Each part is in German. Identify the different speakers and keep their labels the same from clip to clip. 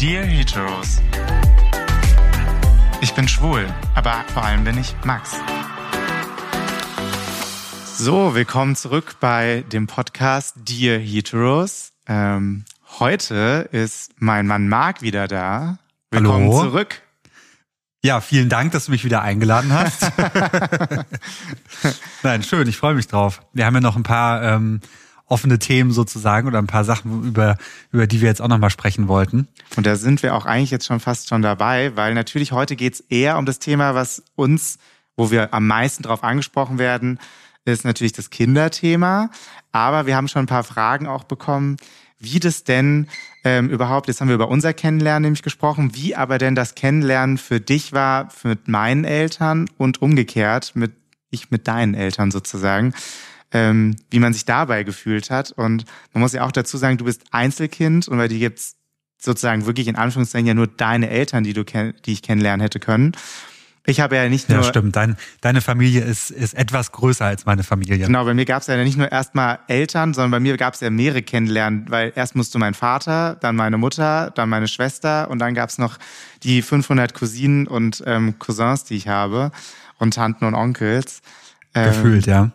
Speaker 1: Dear Heteros. Ich bin schwul, aber vor allem bin ich Max. So, willkommen zurück bei dem Podcast Dear Heteros. Ähm, heute ist mein Mann Marc wieder da. Willkommen
Speaker 2: Hallo.
Speaker 1: zurück.
Speaker 2: Ja, vielen Dank, dass du mich wieder eingeladen hast. Nein, schön, ich freue mich drauf. Wir haben ja noch ein paar ähm, offene Themen sozusagen oder ein paar Sachen, über, über die wir jetzt auch nochmal sprechen wollten.
Speaker 1: Und da sind wir auch eigentlich jetzt schon fast schon dabei, weil natürlich heute geht's eher um das Thema, was uns, wo wir am meisten drauf angesprochen werden, ist natürlich das Kinderthema. Aber wir haben schon ein paar Fragen auch bekommen, wie das denn ähm, überhaupt, jetzt haben wir über unser Kennenlernen nämlich gesprochen, wie aber denn das Kennenlernen für dich war mit meinen Eltern und umgekehrt mit ich mit deinen Eltern sozusagen, ähm, wie man sich dabei gefühlt hat. Und man muss ja auch dazu sagen, du bist Einzelkind und bei dir gibt's sozusagen wirklich in Anführungszeichen ja nur deine Eltern, die du die ich kennenlernen hätte können. Ich habe ja nicht nur
Speaker 2: Ja, stimmt. Dein, deine Familie ist, ist etwas größer als meine Familie.
Speaker 1: Genau, bei mir gab es ja nicht nur erstmal Eltern, sondern bei mir gab es ja mehrere kennenlernen, weil erst musste mein Vater, dann meine Mutter, dann meine Schwester und dann gab es noch die 500 Cousinen und ähm, Cousins, die ich habe und Tanten und Onkels. Ähm,
Speaker 2: Gefühlt, ja.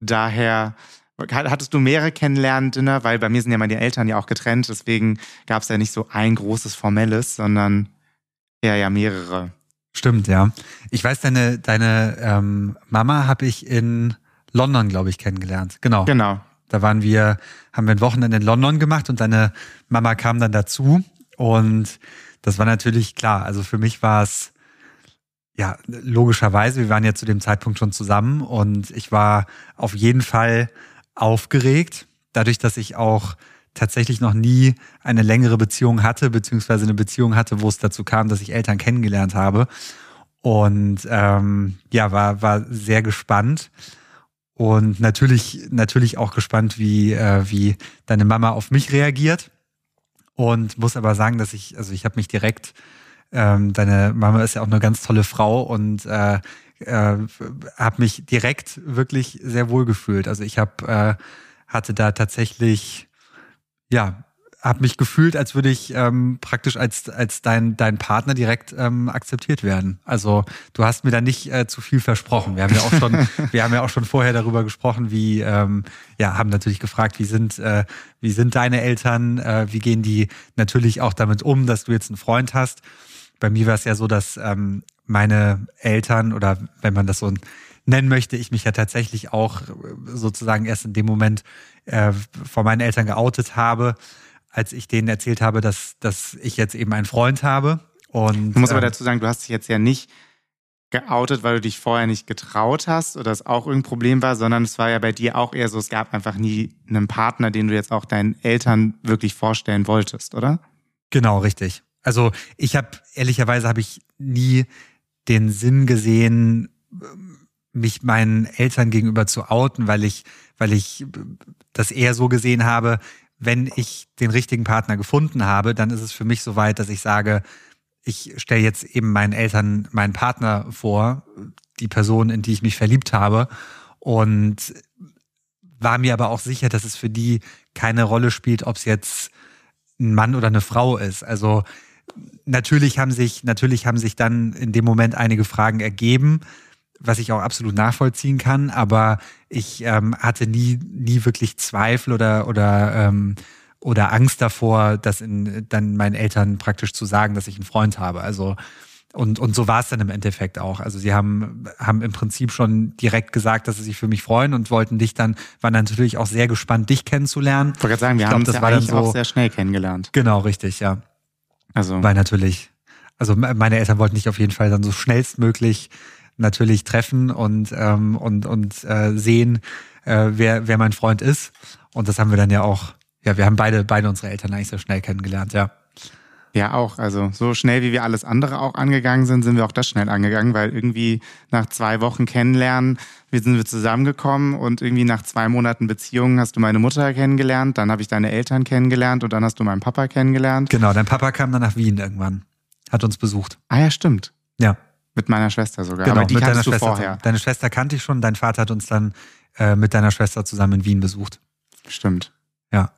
Speaker 1: Daher hattest du mehrere Kennenlernen-Dinner, weil bei mir sind ja meine Eltern ja auch getrennt, deswegen gab es ja nicht so ein großes formelles, sondern eher ja mehrere.
Speaker 2: Stimmt, ja. Ich weiß, deine, deine ähm, Mama habe ich in London, glaube ich, kennengelernt. Genau.
Speaker 1: Genau.
Speaker 2: Da waren wir, haben wir ein Wochenende in London gemacht und deine Mama kam dann dazu. Und das war natürlich klar. Also für mich war es, ja, logischerweise, wir waren ja zu dem Zeitpunkt schon zusammen und ich war auf jeden Fall aufgeregt, dadurch, dass ich auch tatsächlich noch nie eine längere Beziehung hatte, beziehungsweise eine Beziehung hatte, wo es dazu kam, dass ich Eltern kennengelernt habe. Und ähm, ja, war, war sehr gespannt. Und natürlich, natürlich auch gespannt, wie, äh, wie deine Mama auf mich reagiert. Und muss aber sagen, dass ich, also ich habe mich direkt, ähm, deine Mama ist ja auch eine ganz tolle Frau und äh, äh, habe mich direkt wirklich sehr wohl gefühlt. Also ich habe äh, hatte da tatsächlich, ja, habe mich gefühlt, als würde ich ähm, praktisch als als dein dein Partner direkt ähm, akzeptiert werden. Also du hast mir da nicht äh, zu viel versprochen. Wir haben ja auch schon wir haben ja auch schon vorher darüber gesprochen, wie ähm, ja haben natürlich gefragt, wie sind äh, wie sind deine Eltern, äh, wie gehen die natürlich auch damit um, dass du jetzt einen Freund hast. Bei mir war es ja so, dass ähm, meine Eltern oder wenn man das so nennen möchte, ich mich ja tatsächlich auch sozusagen erst in dem Moment äh, vor meinen Eltern geoutet habe, als ich denen erzählt habe, dass, dass ich jetzt eben einen Freund habe. Und,
Speaker 1: Du musst aber
Speaker 2: ähm,
Speaker 1: dazu sagen, du hast dich jetzt ja nicht geoutet, weil du dich vorher nicht getraut hast oder es auch irgendein Problem war, sondern es war ja bei dir auch eher so, es gab einfach nie einen Partner, den du jetzt auch deinen Eltern wirklich vorstellen wolltest, oder?
Speaker 2: Genau, richtig. Also ich habe ehrlicherweise habe ich nie den Sinn gesehen, mich meinen Eltern gegenüber zu outen, weil ich, weil ich das eher so gesehen habe, wenn ich den richtigen Partner gefunden habe, dann ist es für mich soweit, dass ich sage, ich stelle jetzt eben meinen Eltern meinen Partner vor, die Person, in die ich mich verliebt habe und war mir aber auch sicher, dass es für die keine Rolle spielt, ob es jetzt ein Mann oder eine Frau ist. Also natürlich haben sich, natürlich haben sich dann in dem Moment einige Fragen ergeben, was ich auch absolut nachvollziehen kann, aber ich ähm, hatte nie, nie wirklich Zweifel oder, oder, ähm, oder Angst davor, das in, dann meinen Eltern praktisch zu sagen, dass ich einen Freund habe. Also und, und so war es dann im Endeffekt auch. Also sie haben, haben im Prinzip schon direkt gesagt, dass sie sich für mich freuen und wollten dich dann, waren dann natürlich auch sehr gespannt, dich kennenzulernen.
Speaker 1: Ich wollte gerade sagen, wir
Speaker 2: Ich
Speaker 1: haben uns
Speaker 2: das
Speaker 1: ja
Speaker 2: war dann so-
Speaker 1: auch sehr schnell kennengelernt.
Speaker 2: Genau, richtig, ja.
Speaker 1: Also
Speaker 2: Weil natürlich, also me- meine Eltern wollten dich auf jeden Fall dann so schnellstmöglich natürlich treffen und, ähm, und, und äh, sehen, äh, wer, wer mein Freund ist. Und das haben wir dann ja auch, ja, wir haben beide, beide unsere Eltern eigentlich sehr schnell kennengelernt, ja.
Speaker 1: Ja auch, also so schnell wie wir alles andere auch angegangen sind, sind wir auch das schnell angegangen, weil irgendwie nach zwei Wochen kennenlernen, wir sind wir zusammengekommen und irgendwie nach zwei Monaten Beziehung hast du meine Mutter kennengelernt, dann habe ich deine Eltern kennengelernt und dann hast du meinen Papa kennengelernt.
Speaker 2: Genau, dein Papa kam dann nach Wien irgendwann, hat uns besucht.
Speaker 1: Ah ja, stimmt.
Speaker 2: Ja.
Speaker 1: Mit meiner Schwester sogar.
Speaker 2: Genau,
Speaker 1: Aber die
Speaker 2: mit deiner
Speaker 1: du
Speaker 2: Schwester.
Speaker 1: vorher.
Speaker 2: Deine Schwester kannte ich schon, dein Vater hat uns dann äh, mit deiner Schwester zusammen in Wien besucht.
Speaker 1: Stimmt.
Speaker 2: Ja.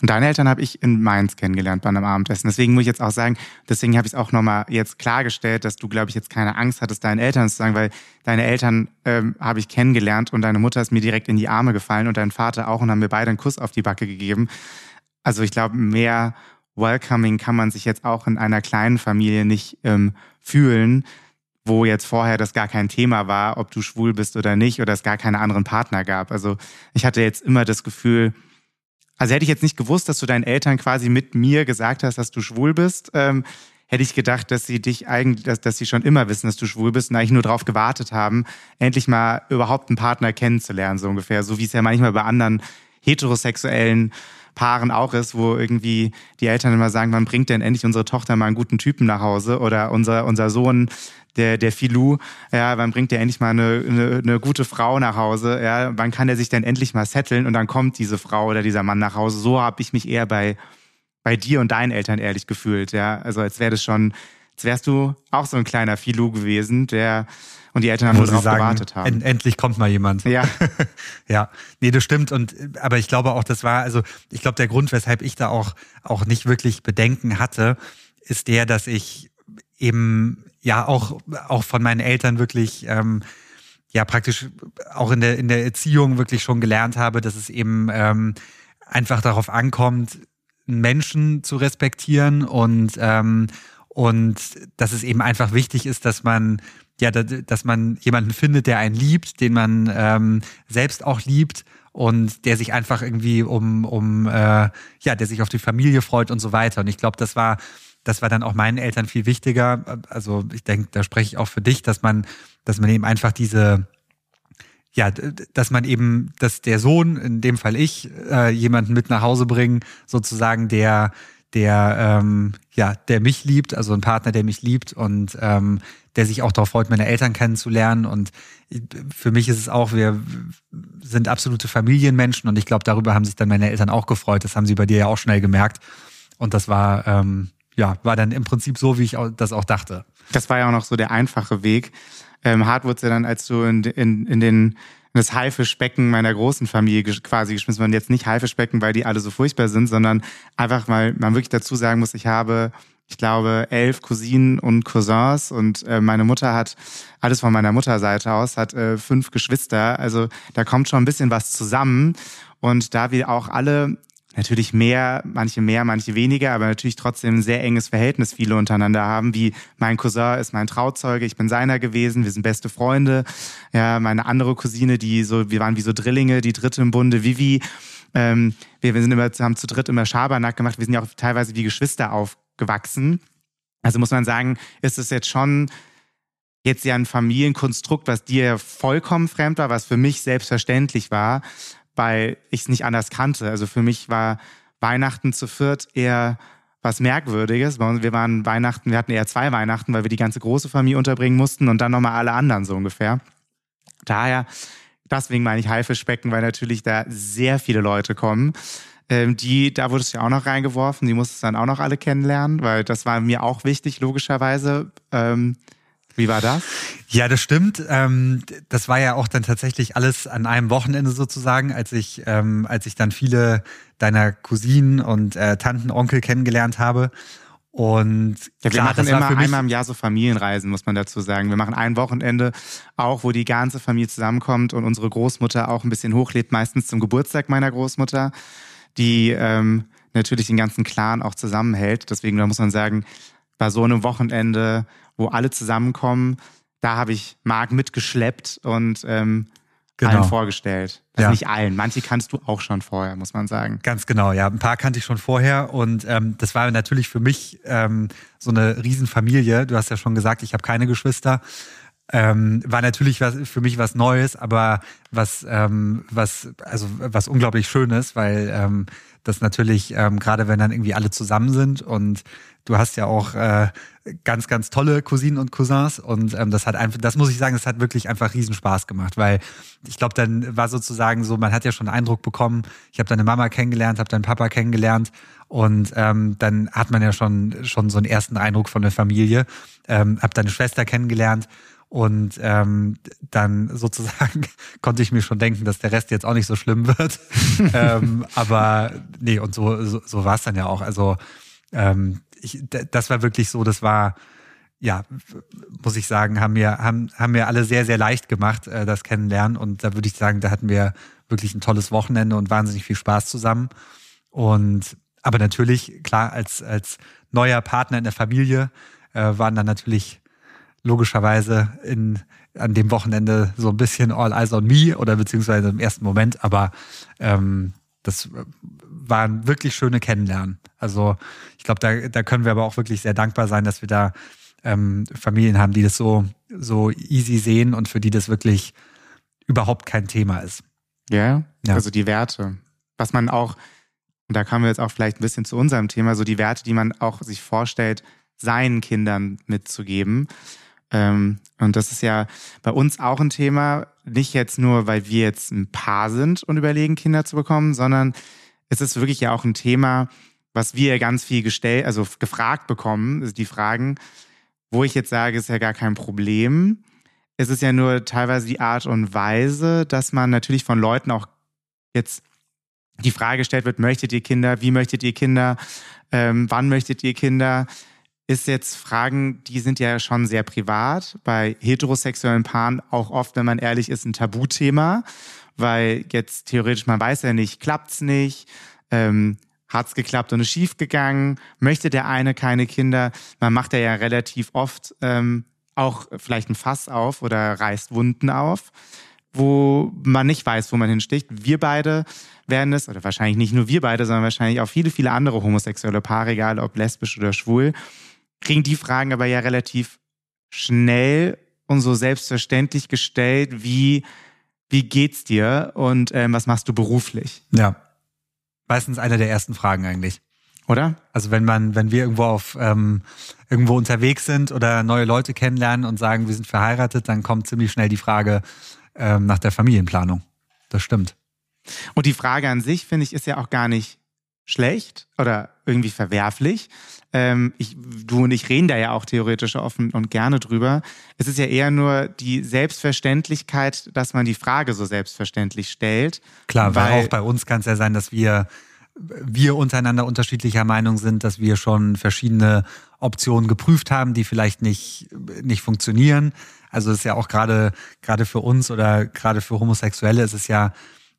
Speaker 1: Und deine Eltern habe ich in Mainz kennengelernt bei einem Abendessen. Deswegen muss ich jetzt auch sagen, deswegen habe ich es auch nochmal jetzt klargestellt, dass du, glaube ich, jetzt keine Angst hattest, deinen Eltern zu sagen, weil deine Eltern ähm, habe ich kennengelernt und deine Mutter ist mir direkt in die Arme gefallen und dein Vater auch und haben mir beide einen Kuss auf die Backe gegeben. Also ich glaube, mehr welcoming kann man sich jetzt auch in einer kleinen Familie nicht ähm, fühlen, wo jetzt vorher das gar kein Thema war, ob du schwul bist oder nicht oder es gar keine anderen Partner gab. Also ich hatte jetzt immer das Gefühl, also hätte ich jetzt nicht gewusst, dass du deinen Eltern quasi mit mir gesagt hast, dass du schwul bist, ähm, hätte ich gedacht, dass sie dich eigentlich, dass, dass sie schon immer wissen, dass du schwul bist und eigentlich nur darauf gewartet haben, endlich mal überhaupt einen Partner kennenzulernen, so ungefähr. So wie es ja manchmal bei anderen heterosexuellen Paaren auch ist, wo irgendwie die Eltern immer sagen, wann bringt denn endlich unsere Tochter mal einen guten Typen nach Hause oder unser, unser Sohn, der, der Filou, ja, wann bringt der endlich mal eine, eine, eine gute Frau nach Hause, ja, wann kann er sich denn endlich mal setteln und dann kommt diese Frau oder dieser Mann nach Hause. So habe ich mich eher bei, bei dir und deinen Eltern ehrlich gefühlt, ja. Also als wäre das schon, als wärst du auch so ein kleiner Filou gewesen, der und die Eltern haben nur darauf gewartet haben.
Speaker 2: End, endlich kommt mal jemand.
Speaker 1: Ja.
Speaker 2: ja. Nee, das stimmt. Und aber ich glaube auch, das war, also ich glaube, der Grund, weshalb ich da auch, auch nicht wirklich Bedenken hatte, ist der, dass ich eben ja auch, auch von meinen Eltern wirklich ähm, ja praktisch auch in der, in der Erziehung wirklich schon gelernt habe, dass es eben ähm, einfach darauf ankommt, Menschen zu respektieren und ähm, und dass es eben einfach wichtig ist, dass man ja, dass man jemanden findet, der einen liebt, den man ähm, selbst auch liebt und der sich einfach irgendwie um um äh, ja, der sich auf die Familie freut und so weiter. Und ich glaube, das war das war dann auch meinen Eltern viel wichtiger. Also ich denke, da spreche ich auch für dich, dass man, dass man eben einfach diese, ja, dass man eben, dass der Sohn, in dem Fall ich, äh, jemanden mit nach Hause bringen, sozusagen, der, der, ähm, ja, der mich liebt, also ein Partner, der mich liebt und ähm, der sich auch darauf freut, meine Eltern kennenzulernen. Und für mich ist es auch, wir sind absolute Familienmenschen und ich glaube, darüber haben sich dann meine Eltern auch gefreut. Das haben sie bei dir ja auch schnell gemerkt. Und das war, ähm, ja, war dann im Prinzip so, wie ich das auch dachte.
Speaker 1: Das war ja auch noch so der einfache Weg. Ähm, hart wurde ja dann, als du in, in, in den das Haifischbecken meiner großen Familie quasi geschmissen worden. Jetzt nicht Haifischbecken, weil die alle so furchtbar sind, sondern einfach, weil man wirklich dazu sagen muss, ich habe, ich glaube, elf Cousinen und Cousins und äh, meine Mutter hat, alles von meiner Mutterseite aus, hat äh, fünf Geschwister. Also da kommt schon ein bisschen was zusammen. Und da wir auch alle natürlich mehr, manche mehr, manche weniger, aber natürlich trotzdem ein sehr enges Verhältnis viele untereinander haben, wie mein Cousin ist mein Trauzeuge, ich bin seiner gewesen, wir sind beste Freunde. Ja, meine andere Cousine, die so, wir waren wie so Drillinge, die dritte im Bunde, Vivi. Ähm, wir, wir sind immer, haben zu dritt immer Schabernack gemacht, wir sind ja auch teilweise wie Geschwister aufgewachsen. Also muss man sagen, ist es jetzt schon jetzt ja ein Familienkonstrukt, was dir vollkommen fremd war, was für mich selbstverständlich war weil ich es nicht anders kannte. Also für mich war Weihnachten zu viert eher was Merkwürdiges. Wir waren Weihnachten, wir hatten eher zwei Weihnachten, weil wir die ganze große Familie unterbringen mussten und dann nochmal alle anderen so ungefähr. Daher, deswegen meine ich Haifischbecken, weil natürlich da sehr viele Leute kommen. Ähm, die, da wurdest du ja auch noch reingeworfen, die musstest du dann auch noch alle kennenlernen, weil das war mir auch wichtig, logischerweise. Ähm, wie war das?
Speaker 2: Ja, das stimmt. Ähm, das war ja auch dann tatsächlich alles an einem Wochenende sozusagen, als ich, ähm, als ich dann viele deiner Cousinen und äh, Tanten, Onkel kennengelernt habe. Und
Speaker 1: ja, wir klar, machen immer einmal im Jahr so Familienreisen, muss man dazu sagen. Wir machen ein Wochenende auch, wo die ganze Familie zusammenkommt und unsere Großmutter auch ein bisschen hochlädt, meistens zum Geburtstag meiner Großmutter, die ähm, natürlich den ganzen Clan auch zusammenhält. Deswegen da muss man sagen, bei so einem Wochenende wo alle zusammenkommen. Da habe ich Marc mitgeschleppt und ähm, genau. allen vorgestellt. Also ja. nicht allen, manche kannst du auch schon vorher, muss man sagen.
Speaker 2: Ganz genau, ja. Ein paar kannte ich schon vorher und ähm, das war natürlich für mich ähm, so eine Riesenfamilie. Du hast ja schon gesagt, ich habe keine Geschwister. Ähm, war natürlich was, für mich was Neues, aber was, ähm, was, also was unglaublich Schönes, weil ähm, das natürlich, ähm, gerade wenn dann irgendwie alle zusammen sind und du hast ja auch äh, ganz, ganz tolle Cousinen und Cousins und ähm, das hat einfach, das muss ich sagen, das hat wirklich einfach riesen Spaß gemacht, weil ich glaube, dann war sozusagen so, man hat ja schon einen Eindruck bekommen, ich habe deine Mama kennengelernt, habe deinen Papa kennengelernt und ähm, dann hat man ja schon schon so einen ersten Eindruck von der Familie, ähm, habe deine Schwester kennengelernt Und ähm, dann sozusagen konnte ich mir schon denken, dass der Rest jetzt auch nicht so schlimm wird. ähm, aber nee, und so, so, so war es dann ja auch. Also ähm, ich, das war wirklich so, das war, ja, muss ich sagen, haben wir, haben, haben wir alle sehr, sehr leicht gemacht, äh, das Kennenlernen. Und da würde ich sagen, da hatten wir wirklich ein tolles Wochenende und wahnsinnig viel Spaß zusammen. Und aber natürlich, klar, als, als neuer Partner in der Familie äh, waren dann natürlich logischerweise in, an dem Wochenende so ein bisschen All Eyes on Me oder beziehungsweise im ersten Moment, aber ähm, das waren wirklich schöne Kennenlernen. Also ich glaube, da, da können wir aber auch wirklich sehr dankbar sein, dass wir da ähm, Familien haben, die das so, so easy sehen und für die das wirklich überhaupt kein Thema ist.
Speaker 1: Yeah? Ja, also die Werte. Was man auch, und da kommen wir jetzt auch vielleicht ein bisschen zu unserem Thema, so die Werte, die man auch sich vorstellt, seinen Kindern mitzugeben. Ähm, und das ist ja bei uns auch ein Thema, nicht jetzt nur, weil wir jetzt ein Paar sind und überlegen, Kinder zu bekommen, sondern es ist wirklich ja auch ein Thema, was wir ganz viel gestellt, also gefragt bekommen, also die Fragen, wo ich jetzt sage, ist ja gar kein Problem. Es ist ja nur teilweise die Art und Weise, dass man natürlich von Leuten auch jetzt die Frage gestellt wird, möchtet ihr Kinder, wie möchtet ihr Kinder, ähm, wann möchtet ihr Kinder? Ist jetzt Fragen, die sind ja schon sehr privat. Bei heterosexuellen Paaren auch oft, wenn man ehrlich ist, ein Tabuthema, weil jetzt theoretisch man weiß ja nicht, klappt's nicht, ähm, hat's geklappt und ist schief gegangen, möchte der eine keine Kinder. Man macht ja relativ oft ähm, auch vielleicht ein Fass auf oder reißt Wunden auf, wo man nicht weiß, wo man hinsticht. Wir beide werden es, oder wahrscheinlich nicht nur wir beide, sondern wahrscheinlich auch viele, viele andere homosexuelle Paare, egal ob lesbisch oder schwul, kriegen die Fragen aber ja relativ schnell und so selbstverständlich gestellt, wie, wie geht's dir und ähm, was machst du beruflich?
Speaker 2: Ja. Meistens eine der ersten Fragen eigentlich.
Speaker 1: Oder?
Speaker 2: Also wenn man, wenn wir irgendwo auf ähm, irgendwo unterwegs sind oder neue Leute kennenlernen und sagen, wir sind verheiratet, dann kommt ziemlich schnell die Frage ähm, nach der Familienplanung. Das stimmt.
Speaker 1: Und die Frage an sich, finde ich, ist ja auch gar nicht schlecht oder irgendwie verwerflich, ähm, ich, du und ich reden da ja auch theoretisch offen und gerne drüber. Es ist ja eher nur die Selbstverständlichkeit, dass man die Frage so selbstverständlich stellt.
Speaker 2: Klar, weil, weil auch bei uns kann es ja sein, dass wir wir untereinander unterschiedlicher Meinung sind, dass wir schon verschiedene Optionen geprüft haben, die vielleicht nicht, nicht funktionieren. Also es ist ja auch gerade, gerade für uns oder gerade für Homosexuelle ist es ja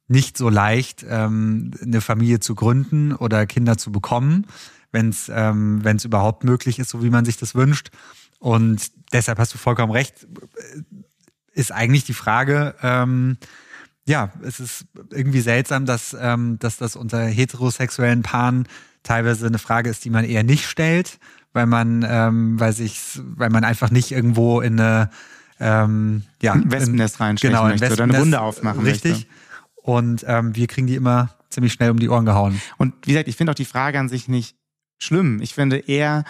Speaker 2: nicht so leicht, ähm, eine Familie zu gründen oder Kinder zu bekommen wenn es ähm, wenn's überhaupt möglich ist, so wie man sich das wünscht. Und deshalb hast du vollkommen recht, ist eigentlich die Frage, ähm, ja, es ist irgendwie seltsam, dass, ähm, dass das unter heterosexuellen Paaren teilweise eine Frage ist, die man eher nicht stellt, weil man, ähm, weil sich, weil man einfach nicht irgendwo in eine ähm, ja,
Speaker 1: Wespennest reinstechen
Speaker 2: genau,
Speaker 1: möchte oder eine Wunde aufmachen
Speaker 2: richtig. möchte. Richtig. Und ähm, wir kriegen die immer ziemlich schnell um die Ohren gehauen.
Speaker 1: Und wie gesagt, ich finde auch die Frage an sich nicht schlimm. Ich finde eher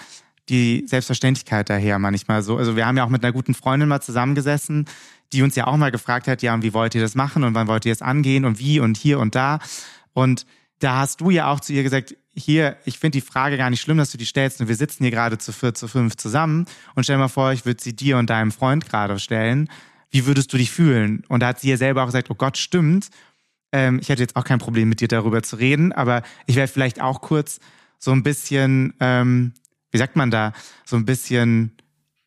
Speaker 1: die Selbstverständlichkeit daher manchmal so. Also wir haben ja auch mit einer guten Freundin mal zusammengesessen, die uns ja auch mal gefragt hat, ja, und wie wollt ihr das machen und wann wollt ihr es angehen und wie und hier und da. Und da hast du ja auch zu ihr gesagt, hier, ich finde die Frage gar nicht schlimm, dass du die stellst und wir sitzen hier gerade zu vier, zu fünf zusammen und stell mal vor, ich würde sie dir und deinem Freund gerade stellen. Wie würdest du dich fühlen? Und da hat sie ja selber auch gesagt, oh Gott, stimmt. Ähm, ich hätte jetzt auch kein Problem mit dir darüber zu reden, aber ich wäre vielleicht auch kurz so ein bisschen, ähm, wie sagt man da, so ein bisschen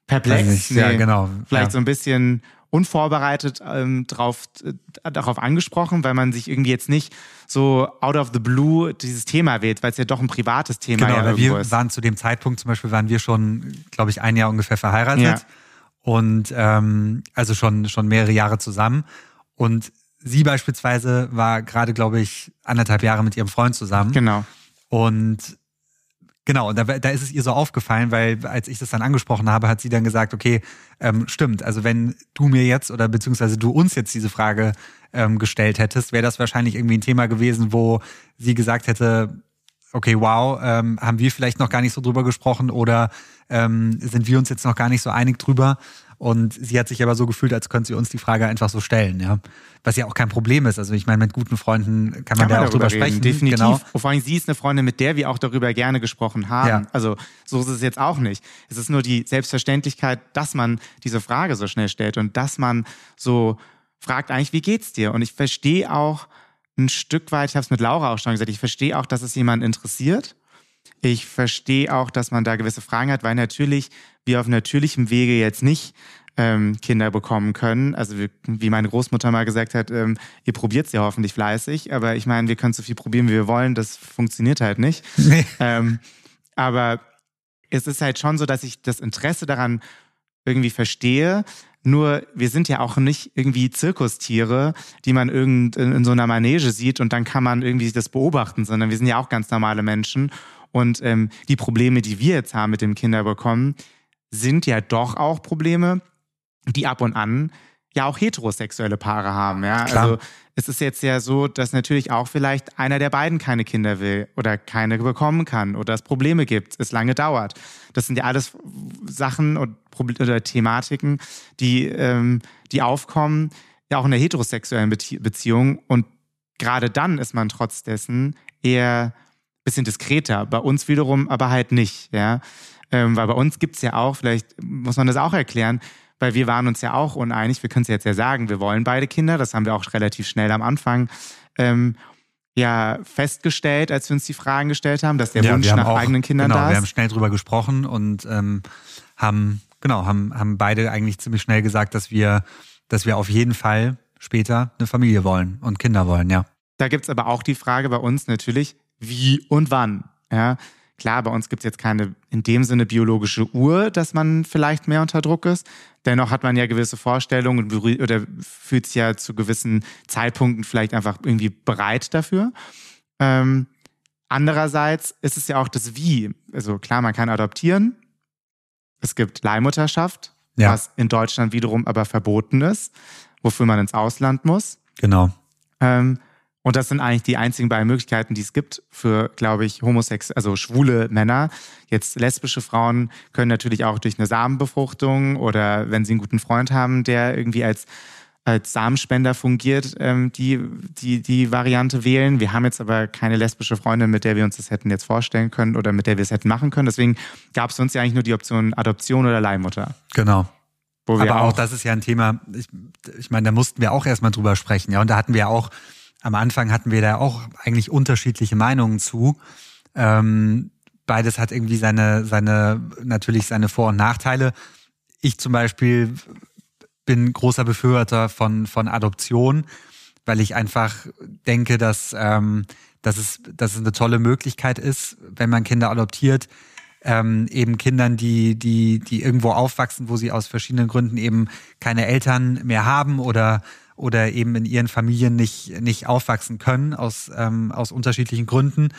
Speaker 1: perplex.
Speaker 2: Nee, ja, genau.
Speaker 1: Vielleicht
Speaker 2: ja.
Speaker 1: so ein bisschen unvorbereitet ähm, drauf, äh, darauf angesprochen, weil man sich irgendwie jetzt nicht so out of the blue dieses Thema wählt, weil es ja doch ein privates Thema
Speaker 2: genau,
Speaker 1: ja
Speaker 2: weil wir
Speaker 1: ist.
Speaker 2: waren zu dem Zeitpunkt zum Beispiel waren wir schon, glaube ich, ein Jahr ungefähr verheiratet ja. und ähm, also schon schon mehrere Jahre zusammen und sie beispielsweise war gerade, glaube ich, anderthalb Jahre mit ihrem Freund zusammen.
Speaker 1: Genau.
Speaker 2: Und Genau, und da, da ist es ihr so aufgefallen, weil als ich das dann angesprochen habe, hat sie dann gesagt, okay, ähm, stimmt, also wenn du mir jetzt oder beziehungsweise du uns jetzt diese Frage ähm, gestellt hättest, wäre das wahrscheinlich irgendwie ein Thema gewesen, wo sie gesagt hätte, okay, wow, ähm, haben wir vielleicht noch gar nicht so drüber gesprochen oder ähm, sind wir uns jetzt noch gar nicht so einig drüber? Und sie hat sich aber so gefühlt, als könnte sie uns die Frage einfach so stellen, ja. Was ja auch kein Problem ist. Also ich meine, mit guten Freunden kann man, kann man da auch drüber reden. sprechen.
Speaker 1: Definitiv. Genau. vor allem sie ist eine Freundin, mit der wir auch darüber gerne gesprochen haben. Ja. Also so ist es jetzt auch nicht. Es ist nur die Selbstverständlichkeit, dass man diese Frage so schnell stellt und dass man so fragt eigentlich, wie geht's dir? Und ich verstehe auch ein Stück weit, ich habe es mit Laura auch schon gesagt, ich verstehe auch, dass es jemand interessiert. Ich verstehe auch, dass man da gewisse Fragen hat, weil natürlich wir auf natürlichem Wege jetzt nicht ähm, Kinder bekommen können. Also wie, wie meine Großmutter mal gesagt hat, ähm, ihr probiert es ja hoffentlich fleißig, aber ich meine, wir können so viel probieren, wie wir wollen. Das funktioniert halt nicht. Nee. Ähm, aber es ist halt schon so, dass ich das Interesse daran irgendwie verstehe. Nur wir sind ja auch nicht irgendwie Zirkustiere, die man irgend in, in so einer Manege sieht und dann kann man irgendwie das beobachten, sondern wir sind ja auch ganz normale Menschen. Und ähm, die Probleme, die wir jetzt haben mit dem Kinderbekommen, sind ja doch auch Probleme, die ab und an ja auch heterosexuelle Paare haben. Ja? Klar. Also es ist jetzt ja so, dass natürlich auch vielleicht einer der beiden keine Kinder will oder keine bekommen kann oder es Probleme gibt, es lange dauert. Das sind ja alles Sachen und oder Thematiken, die, ähm, die aufkommen, ja auch in der heterosexuellen Beziehung. Und gerade dann ist man trotz dessen eher ein bisschen diskreter. Bei uns wiederum aber halt nicht, ja. Ähm, weil bei uns gibt's ja auch, vielleicht muss man das auch erklären, weil wir waren uns ja auch uneinig, wir können es jetzt ja sagen, wir wollen beide Kinder, das haben wir auch relativ schnell am Anfang ähm, ja festgestellt, als wir uns die Fragen gestellt haben, dass der ja, Wunsch nach auch, eigenen Kindern
Speaker 2: genau,
Speaker 1: da
Speaker 2: ist. Wir haben schnell drüber gesprochen und ähm, haben, genau, haben, haben beide eigentlich ziemlich schnell gesagt, dass wir, dass wir auf jeden Fall später eine Familie wollen und Kinder wollen, ja.
Speaker 1: Da gibt's aber auch die Frage bei uns natürlich, wie und wann. Ja, Klar, bei uns gibt es jetzt keine in dem Sinne biologische Uhr, dass man vielleicht mehr unter Druck ist. Dennoch hat man ja gewisse Vorstellungen oder fühlt sich ja zu gewissen Zeitpunkten vielleicht einfach irgendwie bereit dafür. Ähm, andererseits ist es ja auch das Wie. Also klar, man kann adoptieren. Es gibt Leihmutterschaft, ja. was in Deutschland wiederum aber verboten ist, wofür man ins Ausland muss.
Speaker 2: Genau.
Speaker 1: Ähm, und das sind eigentlich die einzigen beiden Möglichkeiten, die es gibt für, glaube ich, homosex, also schwule Männer. Jetzt lesbische Frauen können natürlich auch durch eine Samenbefruchtung oder wenn sie einen guten Freund haben, der irgendwie als als Samenspender fungiert, ähm, die, die, die Variante wählen. Wir haben jetzt aber keine lesbische Freundin, mit der wir uns das hätten jetzt vorstellen können oder mit der wir es hätten machen können. Deswegen gab es uns ja eigentlich nur die Option Adoption oder Leihmutter.
Speaker 2: Genau. aber auch, auch, das ist ja ein Thema, ich, ich meine, da mussten wir auch erstmal drüber sprechen, ja. Und da hatten wir auch am Anfang hatten wir da auch eigentlich unterschiedliche Meinungen zu. Ähm, beides hat irgendwie seine, seine, natürlich seine Vor- und Nachteile. Ich zum Beispiel bin großer Befürworter von, von Adoption, weil ich einfach denke, dass, ähm, dass, es, dass es eine tolle Möglichkeit ist, wenn man Kinder adoptiert, ähm, eben Kindern, die, die, die irgendwo aufwachsen, wo sie aus verschiedenen Gründen eben keine Eltern mehr haben oder oder eben in ihren Familien nicht, nicht aufwachsen können aus, ähm, aus unterschiedlichen Gründen,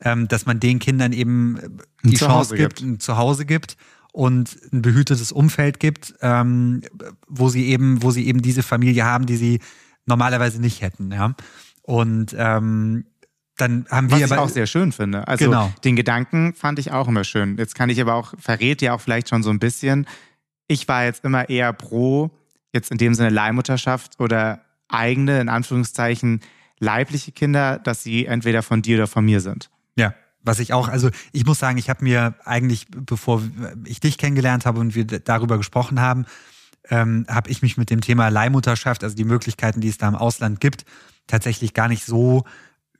Speaker 2: ähm, dass man den Kindern eben die Chance gibt, gibt, ein Zuhause gibt und ein behütetes Umfeld gibt, ähm, wo sie eben, wo sie eben diese Familie haben, die sie normalerweise nicht hätten, ja. Und ähm, dann haben wir
Speaker 1: Was ich auch sehr schön finde. Also genau. den Gedanken fand ich auch immer schön. Jetzt kann ich aber auch, verrät ja auch vielleicht schon so ein bisschen, ich war jetzt immer eher pro jetzt in dem Sinne Leihmutterschaft oder eigene, in Anführungszeichen, leibliche Kinder, dass sie entweder von dir oder von mir sind.
Speaker 2: Ja, was ich auch, also ich muss sagen, ich habe mir eigentlich, bevor ich dich kennengelernt habe und wir darüber gesprochen haben, ähm, habe ich mich mit dem Thema Leihmutterschaft, also die Möglichkeiten, die es da im Ausland gibt, tatsächlich gar nicht so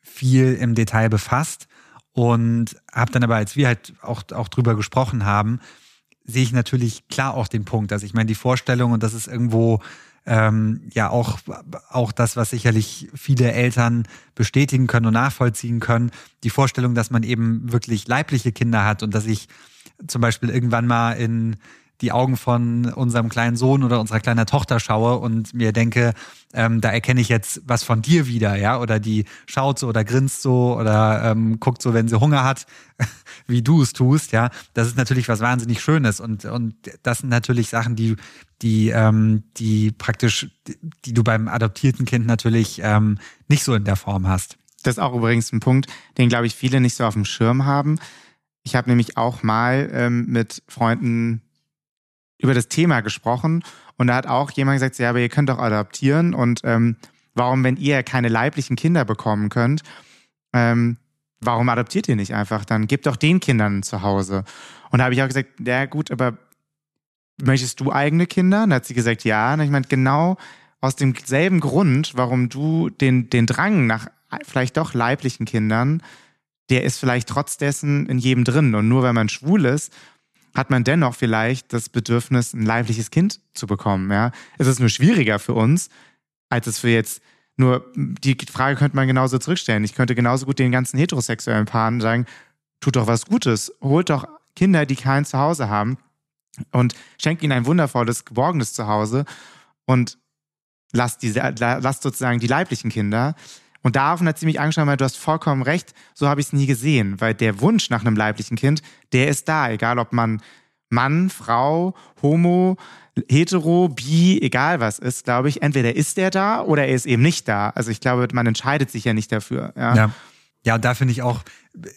Speaker 2: viel im Detail befasst und habe dann aber, als wir halt auch, auch drüber gesprochen haben, sehe ich natürlich klar auch den Punkt. Also ich meine, die Vorstellung, und das ist irgendwo ähm, ja auch, auch das, was sicherlich viele Eltern bestätigen können und nachvollziehen können, die Vorstellung, dass man eben wirklich leibliche Kinder hat und dass ich zum Beispiel irgendwann mal in die Augen von unserem kleinen Sohn oder unserer kleinen Tochter schaue und mir denke, ähm, da erkenne ich jetzt was von dir wieder, ja, oder die schaut so oder grinst so oder ähm, guckt so, wenn sie Hunger hat, wie du es tust, ja, das ist natürlich was wahnsinnig Schönes und und das sind natürlich Sachen, die die ähm, die praktisch die du beim adoptierten Kind natürlich ähm, nicht so in der Form hast.
Speaker 1: Das ist auch übrigens ein Punkt, den glaube ich viele nicht so auf dem Schirm haben. Ich habe nämlich auch mal ähm, mit Freunden über das Thema gesprochen und da hat auch jemand gesagt, ja, aber ihr könnt doch adoptieren und ähm, warum, wenn ihr keine leiblichen Kinder bekommen könnt, ähm, warum adoptiert ihr nicht einfach? Dann gebt doch den Kindern ein Zuhause. Und da habe ich auch gesagt, ja gut, aber möchtest du eigene Kinder? Und dann hat sie gesagt, ja. Und ich meinte, genau aus demselben Grund, warum du den, den Drang nach vielleicht doch leiblichen Kindern, der ist vielleicht trotz dessen in jedem drin. Und nur wenn man schwul ist, hat man dennoch vielleicht das Bedürfnis, ein leibliches Kind zu bekommen. Ja? Es ist nur schwieriger für uns, als es für jetzt nur die Frage könnte man genauso zurückstellen. Ich könnte genauso gut den ganzen heterosexuellen Paaren sagen, tut doch was Gutes, holt doch Kinder, die kein Zuhause haben und schenkt ihnen ein wundervolles, geborgenes Zuhause und lasst, diese, lasst sozusagen die leiblichen Kinder. Und daraufhin hat sie mich angeschaut und meinte, du hast vollkommen recht, so habe ich es nie gesehen, weil der Wunsch nach einem leiblichen Kind, der ist da, egal ob man Mann, Frau, Homo, hetero, bi, egal was ist, glaube ich, entweder ist er da oder er ist eben nicht da. Also ich glaube, man entscheidet sich ja nicht dafür. Ja,
Speaker 2: ja. ja da finde ich auch,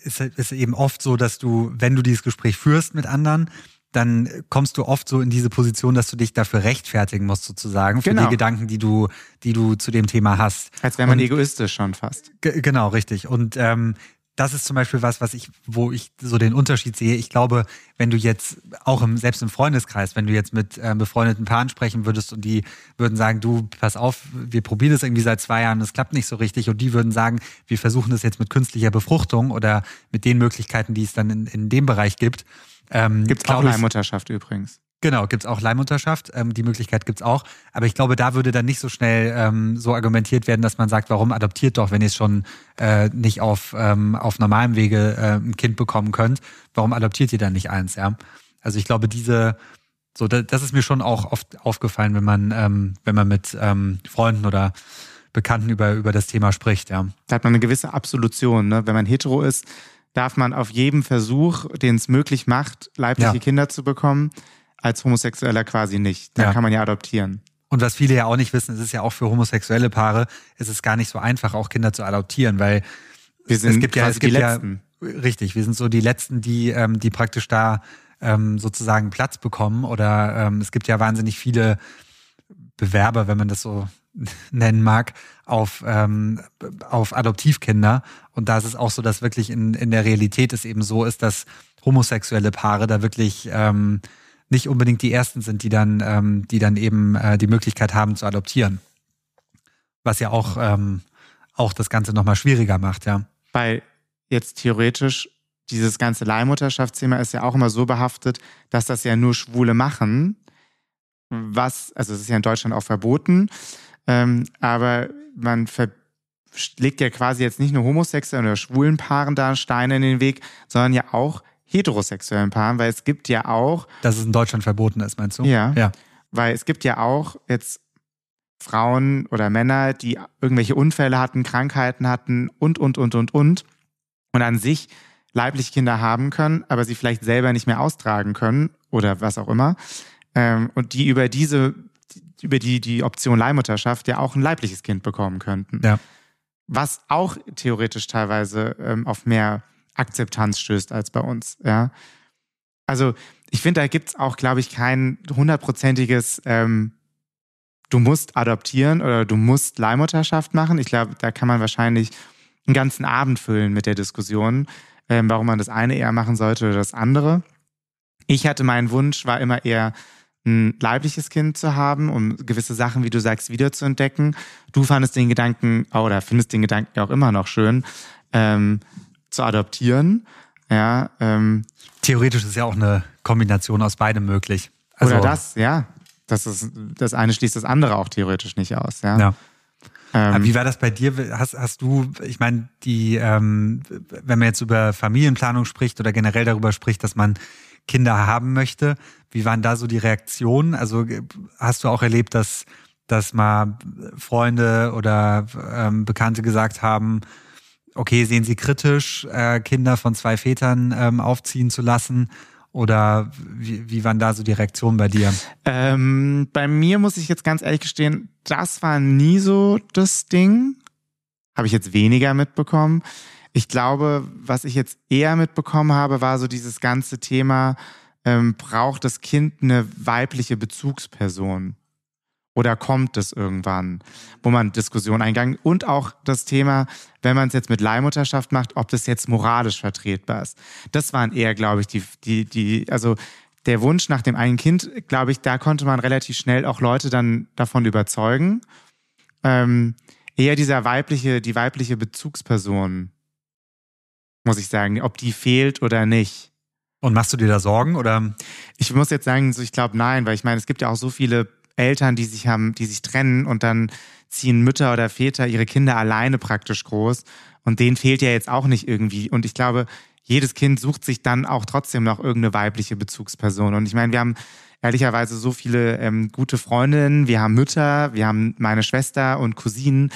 Speaker 2: ist es eben oft so, dass du, wenn du dieses Gespräch führst mit anderen, dann kommst du oft so in diese Position, dass du dich dafür rechtfertigen musst, sozusagen, für genau. die Gedanken, die du, die du zu dem Thema hast.
Speaker 1: Als wäre man und, egoistisch schon fast.
Speaker 2: Genau, richtig. Und ähm, das ist zum Beispiel was, was ich, wo ich so den Unterschied sehe. Ich glaube, wenn du jetzt auch im, selbst im Freundeskreis, wenn du jetzt mit äh, befreundeten Paaren sprechen würdest und die würden sagen, du, pass auf, wir probieren das irgendwie seit zwei Jahren, es klappt nicht so richtig und die würden sagen, wir versuchen das jetzt mit künstlicher Befruchtung oder mit den Möglichkeiten, die es dann in, in dem Bereich gibt.
Speaker 1: Ähm, gibt es auch Leihmutterschaft übrigens.
Speaker 2: Genau, gibt's auch Leihmutterschaft. Ähm, die Möglichkeit gibt's auch. Aber ich glaube, da würde dann nicht so schnell ähm, so argumentiert werden, dass man sagt, warum adoptiert doch, wenn ihr es schon äh, nicht auf, ähm, auf normalem Wege äh, ein Kind bekommen könnt. Warum adoptiert ihr dann nicht eins? Ja. Also ich glaube, diese, so, das ist mir schon auch oft aufgefallen, wenn man, ähm, wenn man mit ähm, Freunden oder Bekannten über, über das Thema spricht, ja.
Speaker 1: Da hat man eine gewisse Absolution, ne? Wenn man hetero ist, darf man auf jedem Versuch, den es möglich macht, leibliche ja. Kinder zu bekommen, als Homosexueller quasi nicht. Dann ja. kann man ja adoptieren.
Speaker 2: Und was viele ja auch nicht wissen, es ist ja auch für homosexuelle Paare, ist es gar nicht so einfach, auch Kinder zu adoptieren, weil
Speaker 1: wir sind es gibt ja, es gibt die Letzten.
Speaker 2: Ja, richtig, wir sind so die Letzten, die, ähm, die praktisch da ähm, sozusagen Platz bekommen. Oder ähm, es gibt ja wahnsinnig viele Bewerber, wenn man das so nennen mag, auf, ähm, auf Adoptivkinder. Und da ist es auch so, dass wirklich in, in der Realität es eben so ist, dass homosexuelle Paare da wirklich ähm, nicht unbedingt die ersten sind, die dann, ähm, die dann eben äh, die Möglichkeit haben zu adoptieren. Was ja auch, ähm, auch das Ganze nochmal schwieriger macht, ja.
Speaker 1: Weil jetzt theoretisch dieses ganze Leihmutterschaftsthema ist ja auch immer so behaftet, dass das ja nur Schwule machen. Was, also es ist ja in Deutschland auch verboten, ähm, aber man legt ja quasi jetzt nicht nur homosexuellen oder schwulen Paaren da Steine in den Weg, sondern ja auch heterosexuellen Paaren, weil es gibt ja auch.
Speaker 2: Dass es in Deutschland verboten ist, meinst du?
Speaker 1: Ja. ja. Weil es gibt ja auch jetzt Frauen oder Männer, die irgendwelche Unfälle hatten, Krankheiten hatten und, und, und, und, und. Und an sich leibliche Kinder haben können, aber sie vielleicht selber nicht mehr austragen können oder was auch immer. Ähm, und die über diese, über die, die Option Leihmutterschaft ja auch ein leibliches Kind bekommen könnten.
Speaker 2: Ja.
Speaker 1: Was auch theoretisch teilweise ähm, auf mehr Akzeptanz stößt als bei uns. Ja. Also ich finde, da gibt es auch, glaube ich, kein hundertprozentiges, ähm, du musst adoptieren oder du musst Leihmutterschaft machen. Ich glaube, da kann man wahrscheinlich einen ganzen Abend füllen mit der Diskussion, ähm, warum man das eine eher machen sollte oder das andere. Ich hatte meinen Wunsch, war immer eher ein leibliches Kind zu haben, um gewisse Sachen, wie du sagst, wiederzuentdecken. Du fandest den Gedanken, oder findest den Gedanken auch immer noch schön, ähm, zu adoptieren. Ja, ähm,
Speaker 2: Theoretisch ist ja auch eine Kombination aus beidem möglich.
Speaker 1: Also, oder das, ja. Das, ist, das eine schließt das andere auch theoretisch nicht aus. Ja.
Speaker 2: ja. Ähm, wie war das bei dir? Hast, hast du, ich meine, die, ähm, wenn man jetzt über Familienplanung spricht oder generell darüber spricht, dass man Kinder haben möchte, wie waren da so die Reaktionen? Also hast du auch erlebt, dass, dass mal Freunde oder ähm, Bekannte gesagt haben, okay, sehen Sie kritisch, äh, Kinder von zwei Vätern ähm, aufziehen zu lassen? Oder wie, wie waren da so die Reaktionen bei dir?
Speaker 1: Ähm, bei mir muss ich jetzt ganz ehrlich gestehen, das war nie so das Ding. Habe ich jetzt weniger mitbekommen. Ich glaube, was ich jetzt eher mitbekommen habe, war so dieses ganze Thema, ähm, braucht das Kind eine weibliche Bezugsperson? Oder kommt es irgendwann, wo man Diskussion eingang? Und auch das Thema, wenn man es jetzt mit Leihmutterschaft macht, ob das jetzt moralisch vertretbar ist. Das waren eher, glaube ich, die, die, die, also der Wunsch nach dem einen Kind, glaube ich, da konnte man relativ schnell auch Leute dann davon überzeugen. Ähm, eher dieser weibliche, die weibliche Bezugsperson, muss ich sagen, ob die fehlt oder nicht.
Speaker 2: Und machst du dir da Sorgen oder?
Speaker 1: Ich muss jetzt sagen, so ich glaube nein, weil ich meine, es gibt ja auch so viele Eltern, die sich haben, die sich trennen und dann ziehen Mütter oder Väter ihre Kinder alleine praktisch groß. Und denen fehlt ja jetzt auch nicht irgendwie. Und ich glaube, jedes Kind sucht sich dann auch trotzdem noch irgendeine weibliche Bezugsperson. Und ich meine, wir haben ehrlicherweise so viele ähm, gute Freundinnen, wir haben Mütter, wir haben meine Schwester und Cousinen.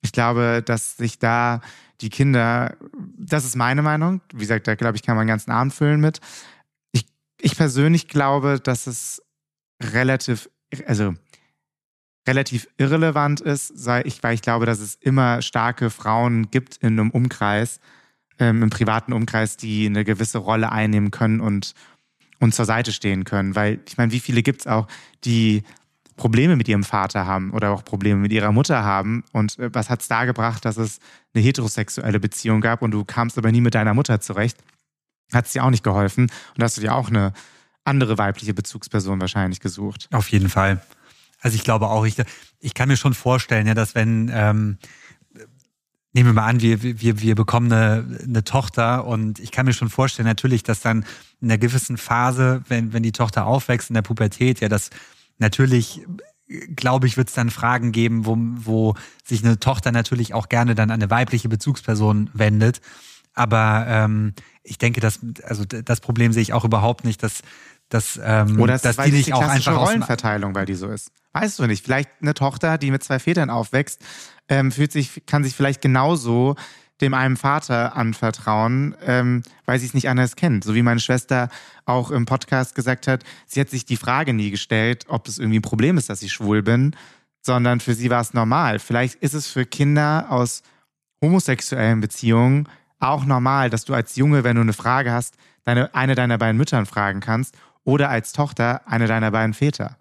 Speaker 1: Ich glaube, dass sich da die Kinder, das ist meine Meinung, wie gesagt, da glaube ich, kann man den ganzen Abend füllen mit. Ich, ich persönlich glaube, dass es relativ also relativ irrelevant ist, weil ich, weil ich glaube, dass es immer starke Frauen gibt in einem Umkreis, ähm, im privaten Umkreis, die eine gewisse Rolle einnehmen können und, und zur Seite stehen können. Weil ich meine, wie viele gibt es auch, die Probleme mit ihrem Vater haben oder auch Probleme mit ihrer Mutter haben. Und äh, was hat es da gebracht, dass es eine heterosexuelle Beziehung gab und du kamst aber nie mit deiner Mutter zurecht? Hat es dir auch nicht geholfen. Und hast du dir auch eine andere weibliche Bezugsperson wahrscheinlich gesucht.
Speaker 2: Auf jeden Fall. Also ich glaube auch, ich, ich kann mir schon vorstellen, ja, dass wenn, ähm, nehmen wir mal an, wir, wir, wir bekommen eine, eine Tochter und ich kann mir schon vorstellen, natürlich, dass dann in einer gewissen Phase, wenn, wenn die Tochter aufwächst in der Pubertät, ja, dass natürlich glaube ich, wird es dann Fragen geben, wo, wo sich eine Tochter natürlich auch gerne dann an eine weibliche Bezugsperson wendet. Aber ähm, ich denke, dass, also das Problem sehe ich auch überhaupt nicht, dass dass, ähm,
Speaker 1: Oder dass
Speaker 2: die
Speaker 1: nicht auch einfach Rollenverteilung, weil die so ist. Weißt du nicht. Vielleicht eine Tochter, die mit zwei Vätern aufwächst, ähm, fühlt sich, kann sich vielleicht genauso dem einen Vater anvertrauen, ähm, weil sie es nicht anders kennt. So wie meine Schwester auch im Podcast gesagt hat, sie hat sich die Frage nie gestellt, ob es irgendwie ein Problem ist, dass ich schwul bin, sondern für sie war es normal. Vielleicht ist es für Kinder aus homosexuellen Beziehungen auch normal, dass du als Junge, wenn du eine Frage hast, deine, eine deiner beiden Müttern fragen kannst oder als Tochter eine deiner beiden Väter.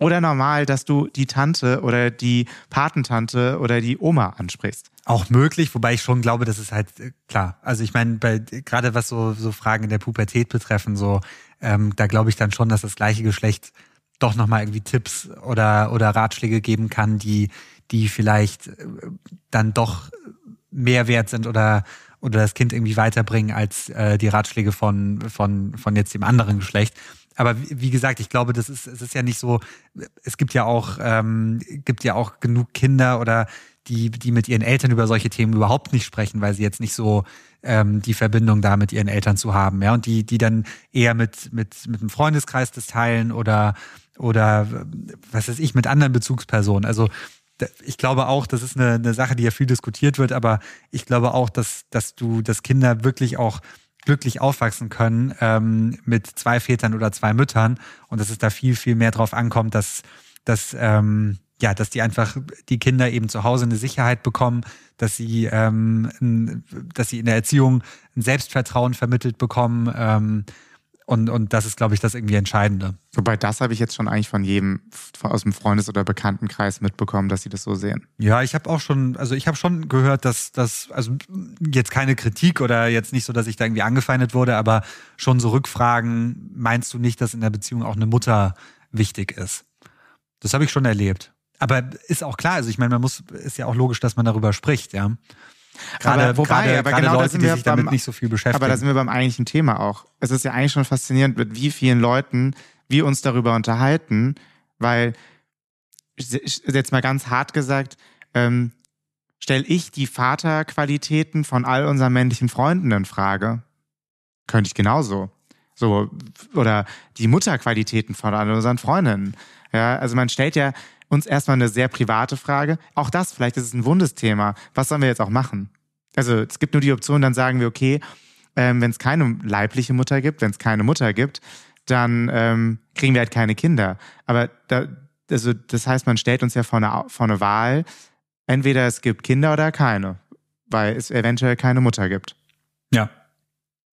Speaker 1: Oder normal, dass du die Tante oder die Patentante oder die Oma ansprichst.
Speaker 2: Auch möglich, wobei ich schon glaube, das ist halt äh, klar. Also ich meine, gerade was so, so Fragen in der Pubertät betreffen, so ähm, da glaube ich dann schon, dass das gleiche Geschlecht doch nochmal irgendwie Tipps oder, oder Ratschläge geben kann, die, die vielleicht äh, dann doch mehr wert sind oder oder das Kind irgendwie weiterbringen als äh, die Ratschläge von, von, von jetzt dem anderen Geschlecht. Aber wie, wie gesagt, ich glaube, das ist, es ist ja nicht so, es gibt ja auch, ähm, gibt ja auch genug Kinder oder die, die mit ihren Eltern über solche Themen überhaupt nicht sprechen, weil sie jetzt nicht so ähm, die Verbindung da mit ihren Eltern zu haben, ja, und die, die dann eher mit, mit, mit einem Freundeskreis das teilen oder, oder was weiß ich, mit anderen Bezugspersonen. Also ich glaube auch, das ist eine, eine Sache, die ja viel diskutiert wird, aber ich glaube auch, dass, dass du, dass Kinder wirklich auch glücklich aufwachsen können ähm, mit zwei Vätern oder zwei Müttern und dass es da viel, viel mehr drauf ankommt, dass, dass, ähm, ja, dass die einfach die Kinder eben zu Hause eine Sicherheit bekommen, dass sie, ähm, dass sie in der Erziehung ein Selbstvertrauen vermittelt bekommen, ähm, und, und das ist, glaube ich, das irgendwie Entscheidende.
Speaker 1: Wobei das habe ich jetzt schon eigentlich von jedem aus dem Freundes- oder Bekanntenkreis mitbekommen, dass sie das so sehen.
Speaker 2: Ja, ich habe auch schon, also ich habe schon gehört, dass das, also jetzt keine Kritik oder jetzt nicht so, dass ich da irgendwie angefeindet wurde, aber schon so Rückfragen, meinst du nicht, dass in der Beziehung auch eine Mutter wichtig ist? Das habe ich schon erlebt. Aber ist auch klar, also ich meine, man muss, ist ja auch logisch, dass man darüber spricht, ja.
Speaker 1: Gerade, aber wobei, gerade, aber gerade genau Leute, die sich
Speaker 2: damit beim, nicht so viel beschäftigen.
Speaker 1: Aber da sind wir beim eigentlichen Thema auch. Es ist ja eigentlich schon faszinierend, mit wie vielen Leuten wir uns darüber unterhalten, weil, jetzt mal ganz hart gesagt, ähm, stelle ich die Vaterqualitäten von all unseren männlichen Freunden in Frage. Könnte ich genauso. So, oder die Mutterqualitäten von all unseren Freundinnen. Ja, also man stellt ja uns erstmal eine sehr private Frage. Auch das, vielleicht ist es ein Wundesthema. Was sollen wir jetzt auch machen? Also es gibt nur die Option, dann sagen wir, okay, ähm, wenn es keine leibliche Mutter gibt, wenn es keine Mutter gibt, dann ähm, kriegen wir halt keine Kinder. Aber da, also das heißt, man stellt uns ja vor eine, vor eine Wahl, entweder es gibt Kinder oder keine, weil es eventuell keine Mutter gibt.
Speaker 2: Ja.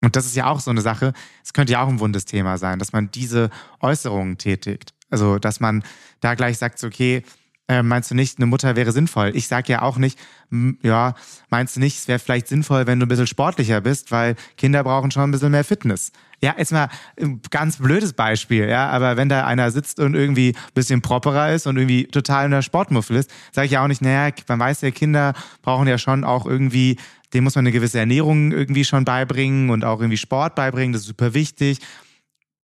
Speaker 1: Und das ist ja auch so eine Sache, es könnte ja auch ein wundes Thema sein, dass man diese Äußerungen tätigt. Also, dass man da gleich sagt, okay, äh, meinst du nicht, eine Mutter wäre sinnvoll? Ich sage ja auch nicht, ja, meinst du nicht, es wäre vielleicht sinnvoll, wenn du ein bisschen sportlicher bist, weil Kinder brauchen schon ein bisschen mehr Fitness. Ja, jetzt mal ein ganz blödes Beispiel, ja, aber wenn da einer sitzt und irgendwie ein bisschen properer ist und irgendwie total in der Sportmuffel ist, sage ich ja auch nicht, naja, man weiß ja, Kinder brauchen ja schon auch irgendwie, dem muss man eine gewisse Ernährung irgendwie schon beibringen und auch irgendwie Sport beibringen, das ist super wichtig.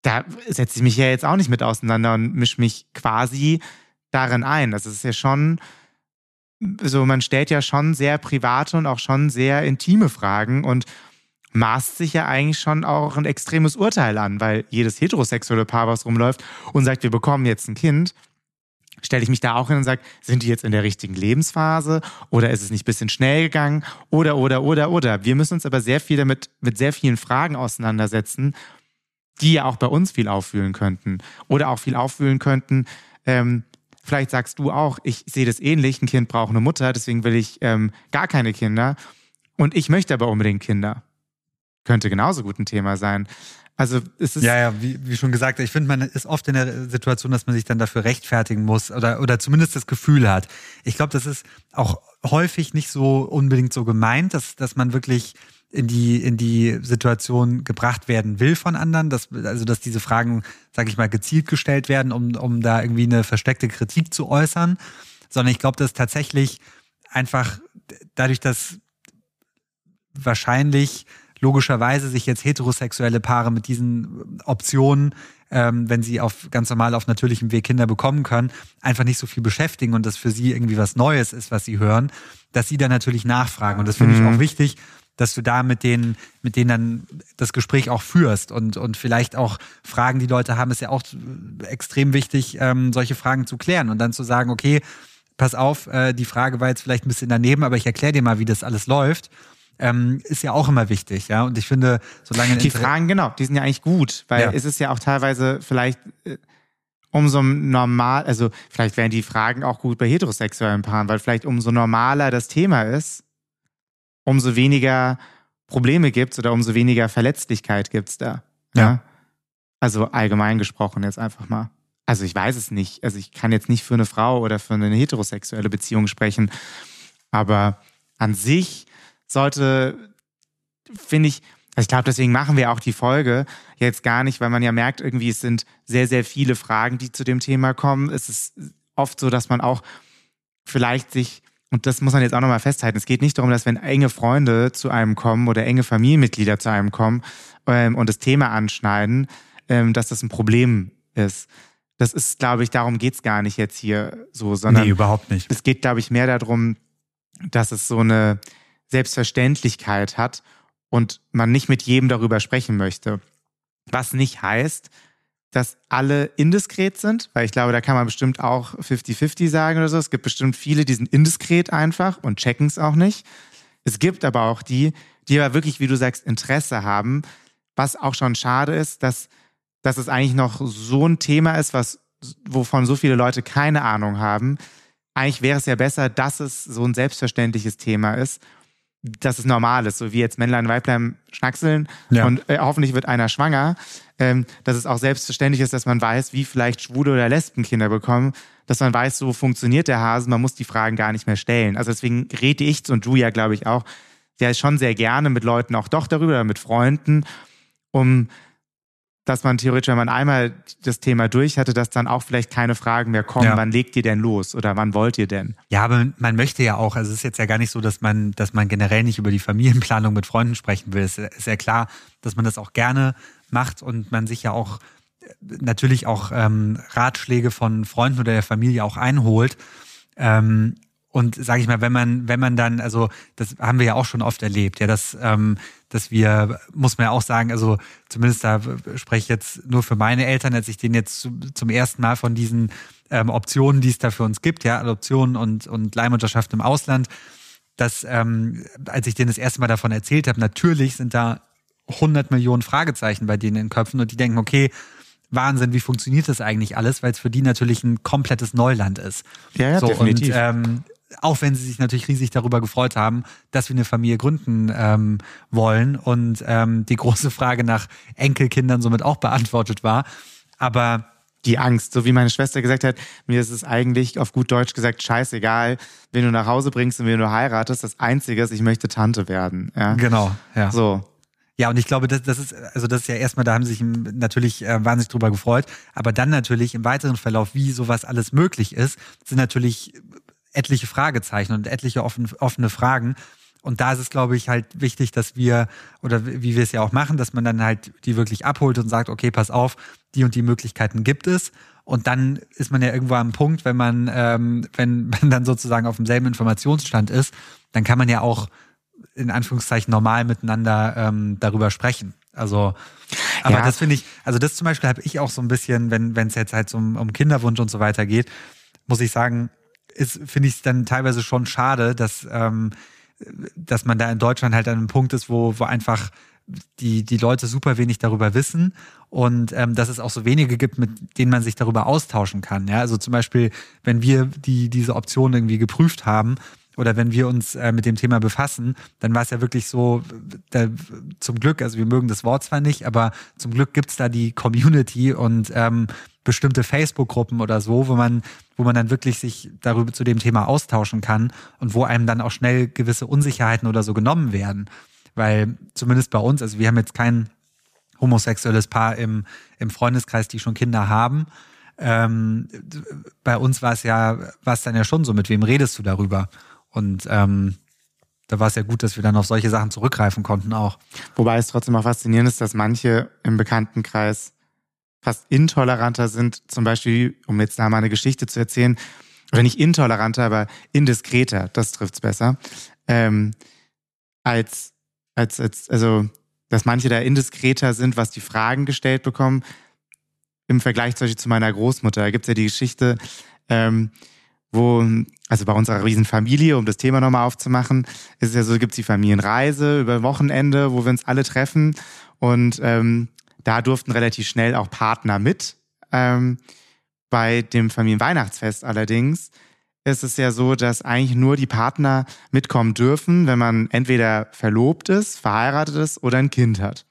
Speaker 1: Da setze ich mich ja jetzt auch nicht mit auseinander und mische mich quasi darin ein. Das ist ja schon, so man stellt ja schon sehr private und auch schon sehr intime Fragen und maßt sich ja eigentlich schon auch ein extremes Urteil an, weil jedes heterosexuelle Paar, was rumläuft und sagt, wir bekommen jetzt ein Kind, stelle ich mich da auch hin und sage, sind die jetzt in der richtigen Lebensphase oder ist es nicht ein bisschen schnell gegangen oder, oder, oder, oder. Wir müssen uns aber sehr viel damit, mit sehr vielen Fragen auseinandersetzen, die ja auch bei uns viel auffühlen könnten oder auch viel auffühlen könnten, ähm, Vielleicht sagst du auch, ich sehe das ähnlich, ein Kind braucht eine Mutter, deswegen will ich ähm, gar keine Kinder. Und ich möchte aber unbedingt Kinder. Könnte genauso gut ein Thema sein. Also es ist.
Speaker 2: Ja, ja, wie, wie schon gesagt, ich finde, man ist oft in der Situation, dass man sich dann dafür rechtfertigen muss oder, oder zumindest das Gefühl hat. Ich glaube, das ist auch häufig nicht so unbedingt so gemeint, dass, dass man wirklich in die, in die Situation gebracht werden will von anderen, dass, also dass diese Fragen, sage ich mal, gezielt gestellt werden, um, um da irgendwie eine versteckte Kritik zu äußern, sondern ich glaube, dass tatsächlich einfach dadurch, dass wahrscheinlich logischerweise sich jetzt heterosexuelle Paare mit diesen Optionen, ähm, wenn sie auf ganz normal auf natürlichem Weg Kinder bekommen können, einfach nicht so viel beschäftigen und das für sie irgendwie was Neues ist, was sie hören, dass sie dann natürlich nachfragen. Und das finde mhm. ich auch wichtig, dass du da mit denen, mit denen dann das Gespräch auch führst und, und vielleicht auch Fragen, die Leute haben, ist ja auch extrem wichtig, ähm, solche Fragen zu klären und dann zu sagen, okay, pass auf, äh, die Frage war jetzt vielleicht ein bisschen daneben, aber ich erkläre dir mal, wie das alles läuft. Ähm, ist ja auch immer wichtig, ja. Und ich finde, solange
Speaker 1: die Fragen genau, die sind ja eigentlich gut, weil ja. es ist ja auch teilweise vielleicht äh, umso normal, also vielleicht wären die Fragen auch gut bei heterosexuellen Paaren, weil vielleicht umso normaler das Thema ist, umso weniger Probleme gibt es oder umso weniger Verletzlichkeit gibt es da. Ja? ja. Also allgemein gesprochen jetzt einfach mal. Also ich weiß es nicht. Also ich kann jetzt nicht für eine Frau oder für eine heterosexuelle Beziehung sprechen. Aber an sich sollte, finde ich, also ich glaube, deswegen machen wir auch die Folge jetzt gar nicht, weil man ja merkt, irgendwie es sind sehr, sehr viele Fragen, die zu dem Thema kommen. Es ist oft so, dass man auch vielleicht sich und das muss man jetzt auch nochmal festhalten. Es geht nicht darum, dass wenn enge Freunde zu einem kommen oder enge Familienmitglieder zu einem kommen ähm, und das Thema anschneiden, ähm, dass das ein Problem ist. Das ist, glaube ich, darum geht's gar nicht jetzt hier so, sondern.
Speaker 2: Nee, überhaupt nicht.
Speaker 1: Es geht, glaube ich, mehr darum, dass es so eine Selbstverständlichkeit hat und man nicht mit jedem darüber sprechen möchte. Was nicht heißt, dass alle indiskret sind, weil ich glaube, da kann man bestimmt auch 50-50 sagen oder so. Es gibt bestimmt viele, die sind indiskret einfach und checken es auch nicht. Es gibt aber auch die, die aber wirklich, wie du sagst, Interesse haben, was auch schon schade ist, dass, dass es eigentlich noch so ein Thema ist, was, wovon so viele Leute keine Ahnung haben. Eigentlich wäre es ja besser, dass es so ein selbstverständliches Thema ist dass es normal ist, so wie jetzt Männlein, Weiblein schnackseln ja. und äh, hoffentlich wird einer schwanger, ähm, dass es auch selbstverständlich ist, dass man weiß, wie vielleicht Schwule oder Lesben Kinder bekommen, dass man weiß, so funktioniert der Hase, man muss die Fragen gar nicht mehr stellen. Also deswegen rede ich und du ja, glaube ich, auch, ja schon sehr gerne mit Leuten auch doch darüber, mit Freunden, um dass man theoretisch, wenn man einmal das Thema durch hatte, dass dann auch vielleicht keine Fragen mehr kommen, ja. wann legt ihr denn los oder wann wollt ihr denn?
Speaker 2: Ja, aber man möchte ja auch, also es ist jetzt ja gar nicht so, dass man, dass man generell nicht über die Familienplanung mit Freunden sprechen will. Es ist ja klar, dass man das auch gerne macht und man sich ja auch natürlich auch ähm, Ratschläge von Freunden oder der Familie auch einholt. Ähm, und sage ich mal, wenn man, wenn man dann, also das haben wir ja auch schon oft erlebt, ja, dass, ähm, dass wir, muss man ja auch sagen, also zumindest da spreche ich jetzt nur für meine Eltern, als ich denen jetzt zum ersten Mal von diesen ähm, Optionen, die es da für uns gibt, ja, Adoption und, und Leihmutterschaft im Ausland, dass, ähm, als ich denen das erste Mal davon erzählt habe, natürlich sind da 100 Millionen Fragezeichen bei denen in den Köpfen und die denken, okay, Wahnsinn, wie funktioniert das eigentlich alles, weil es für die natürlich ein komplettes Neuland ist.
Speaker 1: Ja, ja
Speaker 2: so,
Speaker 1: definitiv.
Speaker 2: Und, ähm, auch wenn sie sich natürlich riesig darüber gefreut haben, dass wir eine Familie gründen ähm, wollen und ähm, die große Frage nach Enkelkindern somit auch beantwortet war. Aber
Speaker 1: die Angst, so wie meine Schwester gesagt hat, mir ist es eigentlich auf gut Deutsch gesagt scheißegal, wenn du nach Hause bringst und wenn du heiratest. Das Einzige ist, ich möchte Tante werden. Ja?
Speaker 2: Genau, ja.
Speaker 1: So.
Speaker 2: Ja, und ich glaube, das, das ist, also das ist ja erstmal, da haben sie sich natürlich äh, wahnsinnig drüber gefreut. Aber dann natürlich im weiteren Verlauf, wie sowas alles möglich ist, sind natürlich etliche Fragezeichen und etliche offen, offene Fragen. Und da ist es, glaube ich, halt wichtig, dass wir, oder wie wir es ja auch machen, dass man dann halt die wirklich abholt und sagt, okay, pass auf, die und die Möglichkeiten gibt es. Und dann ist man ja irgendwo am Punkt, wenn man, ähm, wenn man dann sozusagen auf demselben Informationsstand ist, dann kann man ja auch in Anführungszeichen normal miteinander ähm, darüber sprechen. Also, aber ja. das finde ich, also das zum Beispiel habe ich auch so ein bisschen, wenn wenn es jetzt halt so um, um Kinderwunsch und so weiter geht, muss ich sagen, finde ich es dann teilweise schon schade, dass ähm, dass man da in Deutschland halt an einem Punkt ist, wo, wo einfach die, die Leute super wenig darüber wissen und ähm, dass es auch so wenige gibt, mit denen man sich darüber austauschen kann. Ja? Also zum Beispiel, wenn wir die, diese Option irgendwie geprüft haben, oder wenn wir uns äh, mit dem Thema befassen, dann war es ja wirklich so, da, zum Glück, also wir mögen das Wort zwar nicht, aber zum Glück gibt's da die Community und ähm, bestimmte Facebook-Gruppen oder so, wo man, wo man dann wirklich sich darüber zu dem Thema austauschen kann und wo einem dann auch schnell gewisse Unsicherheiten oder so genommen werden. Weil zumindest bei uns, also wir haben jetzt kein homosexuelles Paar im, im Freundeskreis, die schon Kinder haben. Ähm, bei uns war es ja, war es dann ja schon so, mit wem redest du darüber? Und ähm, da war es ja gut, dass wir dann auf solche Sachen zurückgreifen konnten auch.
Speaker 1: Wobei es trotzdem auch faszinierend ist, dass manche im Bekanntenkreis fast intoleranter sind, zum Beispiel, um jetzt da mal eine Geschichte zu erzählen, oder nicht intoleranter, aber indiskreter, das trifft's besser, ähm, als, als, als, also, dass manche da indiskreter sind, was die Fragen gestellt bekommen, im Vergleich zum Beispiel zu meiner Großmutter. Da gibt's ja die Geschichte, ähm, wo, also bei unserer Riesenfamilie, um das Thema nochmal aufzumachen, ist es ja so, gibt's die Familienreise über Wochenende, wo wir uns alle treffen und ähm, da durften relativ schnell auch Partner mit. Ähm, bei dem Familienweihnachtsfest allerdings ist es ja so, dass eigentlich nur die Partner mitkommen dürfen, wenn man entweder verlobt ist, verheiratet ist oder ein Kind hat.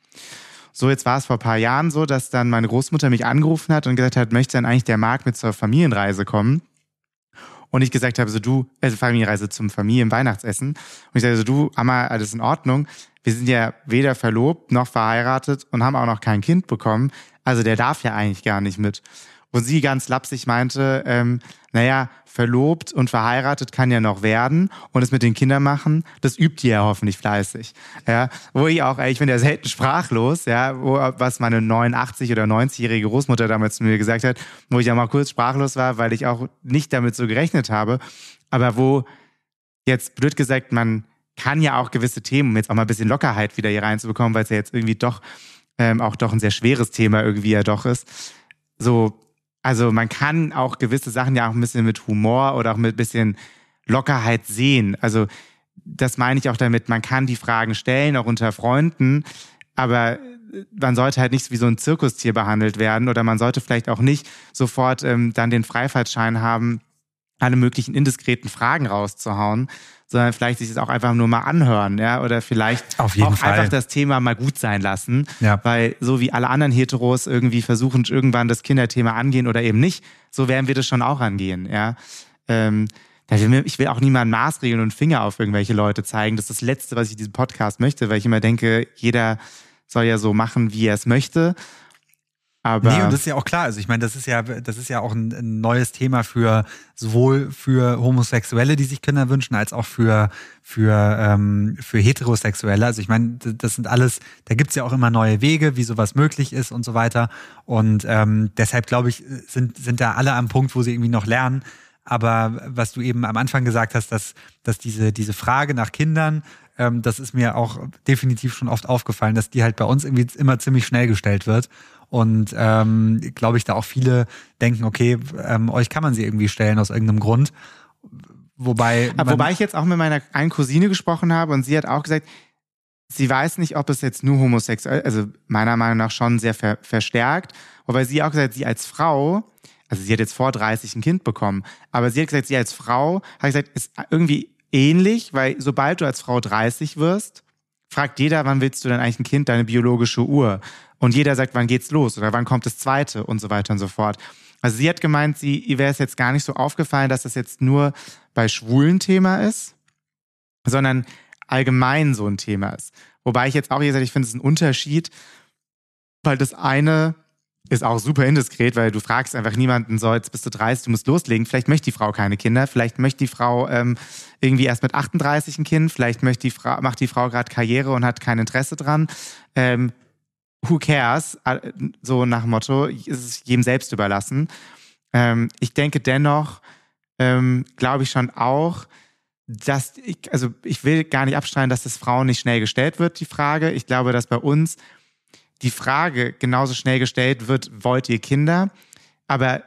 Speaker 1: So, jetzt war es vor ein paar Jahren so, dass dann meine Großmutter mich angerufen hat und gesagt hat, möchte dann eigentlich der Marc mit zur Familienreise kommen? Und ich gesagt habe, so du, also Familienreise zum Familienweihnachtsessen. Und ich sage so, du, Amma, alles in Ordnung wir sind ja weder verlobt noch verheiratet und haben auch noch kein Kind bekommen. Also der darf ja eigentlich gar nicht mit. Und sie ganz lapsig meinte, ähm, naja, verlobt und verheiratet kann ja noch werden und es mit den Kindern machen, das übt ihr ja hoffentlich fleißig. Ja, wo ich auch, ey, ich bin ja selten sprachlos, ja, wo, was meine 89 oder 90-jährige Großmutter damals zu mir gesagt hat, wo ich ja mal kurz sprachlos war, weil ich auch nicht damit so gerechnet habe, aber wo jetzt blöd gesagt man kann ja auch gewisse Themen, um jetzt auch mal ein bisschen Lockerheit wieder hier reinzubekommen, weil es ja jetzt irgendwie doch ähm, auch doch ein sehr schweres Thema irgendwie ja doch ist. So, also man kann auch gewisse Sachen ja auch ein bisschen mit Humor oder auch mit ein bisschen Lockerheit sehen. Also das meine ich auch damit, man kann die Fragen stellen, auch unter Freunden, aber man sollte halt nicht wie so ein Zirkustier behandelt werden oder man sollte vielleicht auch nicht sofort ähm, dann den Freifahrtschein haben, alle möglichen indiskreten Fragen rauszuhauen, sondern vielleicht sich das auch einfach nur mal anhören, ja, oder vielleicht auch
Speaker 2: Fall.
Speaker 1: einfach das Thema mal gut sein lassen,
Speaker 2: ja.
Speaker 1: weil so wie alle anderen Heteros irgendwie versuchen, irgendwann das Kinderthema angehen oder eben nicht, so werden wir das schon auch angehen, ja. Ähm, ich will auch niemanden maßregeln und Finger auf irgendwelche Leute zeigen. Das ist das Letzte, was ich diesem Podcast möchte, weil ich immer denke, jeder soll ja so machen, wie er es möchte. Aber
Speaker 2: nee, und das ist ja auch klar. Also ich meine, das ist ja, das ist ja auch ein, ein, neues Thema für sowohl für Homosexuelle, die sich Kinder wünschen, als auch für für ähm, für Heterosexuelle. Also ich meine, das sind alles, da gibt's ja auch immer neue Wege, wie sowas möglich ist und so weiter. Und ähm, deshalb glaube ich, sind sind da alle am Punkt, wo sie irgendwie noch lernen. Aber was du eben am Anfang gesagt hast, dass dass diese diese Frage nach Kindern ähm, das ist mir auch definitiv schon oft aufgefallen, dass die halt bei uns irgendwie immer ziemlich schnell gestellt wird. Und ähm, glaube ich, da auch viele denken, okay, ähm, euch kann man sie irgendwie stellen aus irgendeinem Grund. Wobei.
Speaker 1: wobei ich jetzt auch mit meiner einen Cousine gesprochen habe und sie hat auch gesagt, sie weiß nicht, ob es jetzt nur homosexuell, also meiner Meinung nach schon sehr ver verstärkt, wobei sie auch gesagt hat, sie als Frau, also sie hat jetzt vor 30 ein Kind bekommen, aber sie hat gesagt, sie als Frau hat gesagt, ist irgendwie ähnlich, weil sobald du als Frau 30 wirst, fragt jeder, wann willst du denn eigentlich ein Kind, deine biologische Uhr? Und jeder sagt, wann geht's los oder wann kommt das zweite und so weiter und so fort. Also sie hat gemeint, sie, ihr wäre es jetzt gar nicht so aufgefallen, dass das jetzt nur bei schwulen Thema ist, sondern allgemein so ein Thema ist. Wobei ich jetzt auch gesagt, ich finde es ein Unterschied, weil das eine ist auch super indiskret, weil du fragst einfach niemanden, so, jetzt bist du 30, du musst loslegen. Vielleicht möchte die Frau keine Kinder, vielleicht möchte die Frau ähm, irgendwie erst mit 38 ein Kind, vielleicht möchte die Frau, macht die Frau gerade Karriere und hat kein Interesse dran. Ähm, who cares? So nach dem Motto, ist es jedem selbst überlassen. Ähm, ich denke dennoch, ähm, glaube ich schon auch, dass ich, also ich will gar nicht abstreiten, dass das Frauen nicht schnell gestellt wird, die Frage. Ich glaube, dass bei uns die Frage genauso schnell gestellt wird, wollt ihr Kinder? Aber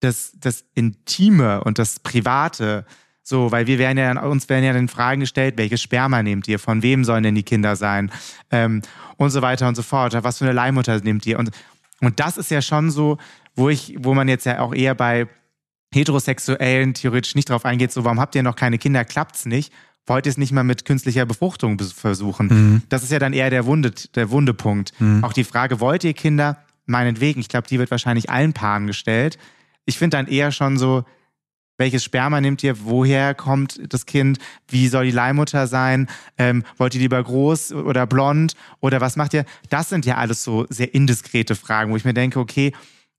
Speaker 1: das, das Intime und das Private, so, weil wir werden ja, uns werden ja dann Fragen gestellt, welches Sperma nehmt ihr? Von wem sollen denn die Kinder sein? Ähm, und so weiter und so fort. Was für eine Leihmutter nehmt ihr? Und, und das ist ja schon so, wo ich, wo man jetzt ja auch eher bei Heterosexuellen theoretisch nicht drauf eingeht, so, warum habt ihr noch keine Kinder? Klappt's nicht? wollt ihr es nicht mal mit künstlicher Befruchtung versuchen? Mhm. Das ist ja dann eher der, Wunde, der Wundepunkt. Mhm. Auch die Frage, wollt ihr Kinder? Meinetwegen, ich glaube, die wird wahrscheinlich allen Paaren gestellt. Ich finde dann eher schon so, welches Sperma nehmt ihr? Woher kommt das Kind? Wie soll die Leihmutter sein? Ähm, wollt ihr lieber groß oder blond? Oder was macht ihr? Das sind ja alles so sehr indiskrete Fragen, wo ich mir denke, okay,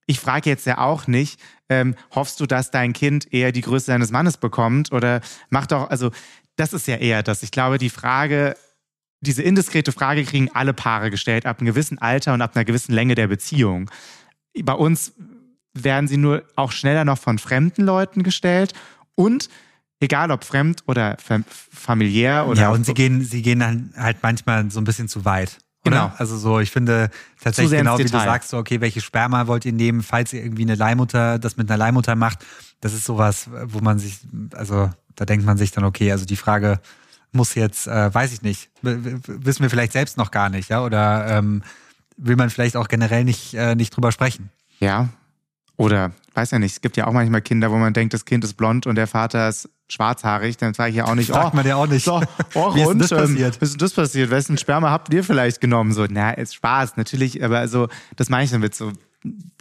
Speaker 1: ich frage jetzt ja auch nicht, ähm, hoffst du, dass dein Kind eher die Größe deines Mannes bekommt? Oder mach doch, also das ist ja eher das. Ich glaube, die Frage, diese indiskrete Frage kriegen alle Paare gestellt, ab einem gewissen Alter und ab einer gewissen Länge der Beziehung. Bei uns werden sie nur auch schneller noch von fremden Leuten gestellt und egal ob fremd oder familiär oder.
Speaker 2: Ja, und sie gehen, sie gehen dann halt manchmal so ein bisschen zu weit. Oder? Genau. Also so, ich finde tatsächlich genau wie du sagst, so, okay, welche Sperma wollt ihr nehmen, falls ihr irgendwie eine Leihmutter, das mit einer Leihmutter macht, das ist sowas, wo man sich, also da denkt man sich dann, okay, also die Frage muss jetzt, äh, weiß ich nicht, wissen wir vielleicht selbst noch gar nicht, ja, oder ähm, will man vielleicht auch generell nicht, äh, nicht drüber sprechen.
Speaker 1: Ja, oder weiß ja nicht, es gibt ja auch manchmal Kinder, wo man denkt, das Kind ist blond und der Vater ist schwarzhaarig, dann sage ich ja auch nicht,
Speaker 2: Sagt
Speaker 1: oh,
Speaker 2: man ja auch nicht.
Speaker 1: So, oh, Wie ist und, das ähm, passiert? Ähm, ist das passiert? Wessen Sperma habt ihr vielleicht genommen? So, na, ist Spaß, natürlich, aber also, das meine ich damit so.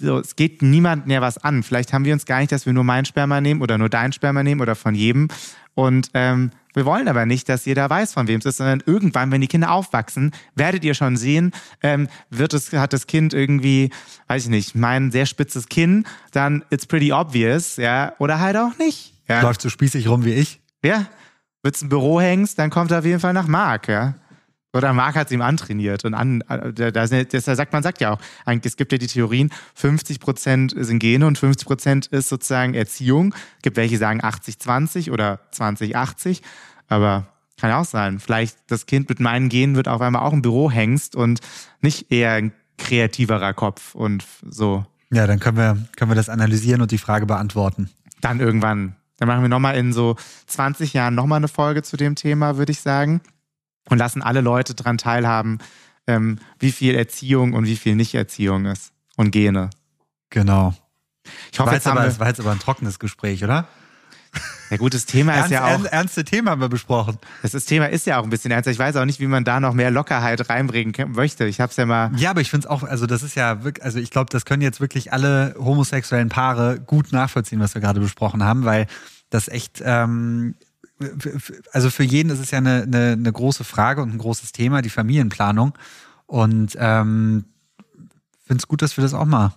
Speaker 1: so. Es geht niemandem ja was an. Vielleicht haben wir uns gar nicht, dass wir nur mein Sperma nehmen oder nur dein Sperma nehmen oder von jedem. Und ähm, wir wollen aber nicht, dass jeder weiß, von wem es ist, sondern irgendwann, wenn die Kinder aufwachsen, werdet ihr schon sehen, ähm, wird es, hat das Kind irgendwie, weiß ich nicht, mein sehr spitzes Kinn, dann it's pretty obvious, ja, oder halt auch nicht. Ja.
Speaker 2: Läuft so spießig rum wie ich.
Speaker 1: Ja. Wenn du ein Büro hängst, dann kommt er auf jeden Fall nach Mark, ja. Oder Mark hat es ihm antrainiert. Und an, da, da, sagt, man sagt ja auch, es gibt ja die Theorien, 50 Prozent sind Gene und 50 Prozent ist sozusagen Erziehung. Es gibt welche, die sagen 80-20 oder 20-80. Aber kann ja auch sein. Vielleicht das Kind mit meinen Genen wird auf einmal auch im Büro hängst und nicht eher ein kreativerer Kopf und so.
Speaker 2: Ja, dann können wir, können wir das analysieren und die Frage beantworten.
Speaker 1: Dann irgendwann. Dann machen wir nochmal in so 20 Jahren nochmal eine Folge zu dem Thema, würde ich sagen. Und lassen alle Leute daran teilhaben, ähm, wie viel Erziehung und wie viel Nicht-Erziehung ist. Und Gene.
Speaker 2: Genau.
Speaker 1: Ich hoffe,
Speaker 2: war, jetzt aber, es war jetzt aber ein trockenes Gespräch, oder?
Speaker 1: Ja gut, das Thema ist ja auch...
Speaker 2: Ernste Thema haben wir besprochen.
Speaker 1: Das, das Thema ist ja auch ein bisschen ernster. Ich weiß auch nicht, wie man da noch mehr Lockerheit reinbringen möchte. Ich hab's ja mal...
Speaker 2: Ja, aber ich finde es auch, also das ist ja wirklich, also ich glaube, das können jetzt wirklich alle homosexuellen Paare gut nachvollziehen, was wir gerade besprochen haben, weil das echt... Ähm, also für jeden ist es ja eine, eine, eine große Frage und ein großes Thema, die Familienplanung. Und ähm, finde es gut, dass wir das auch mal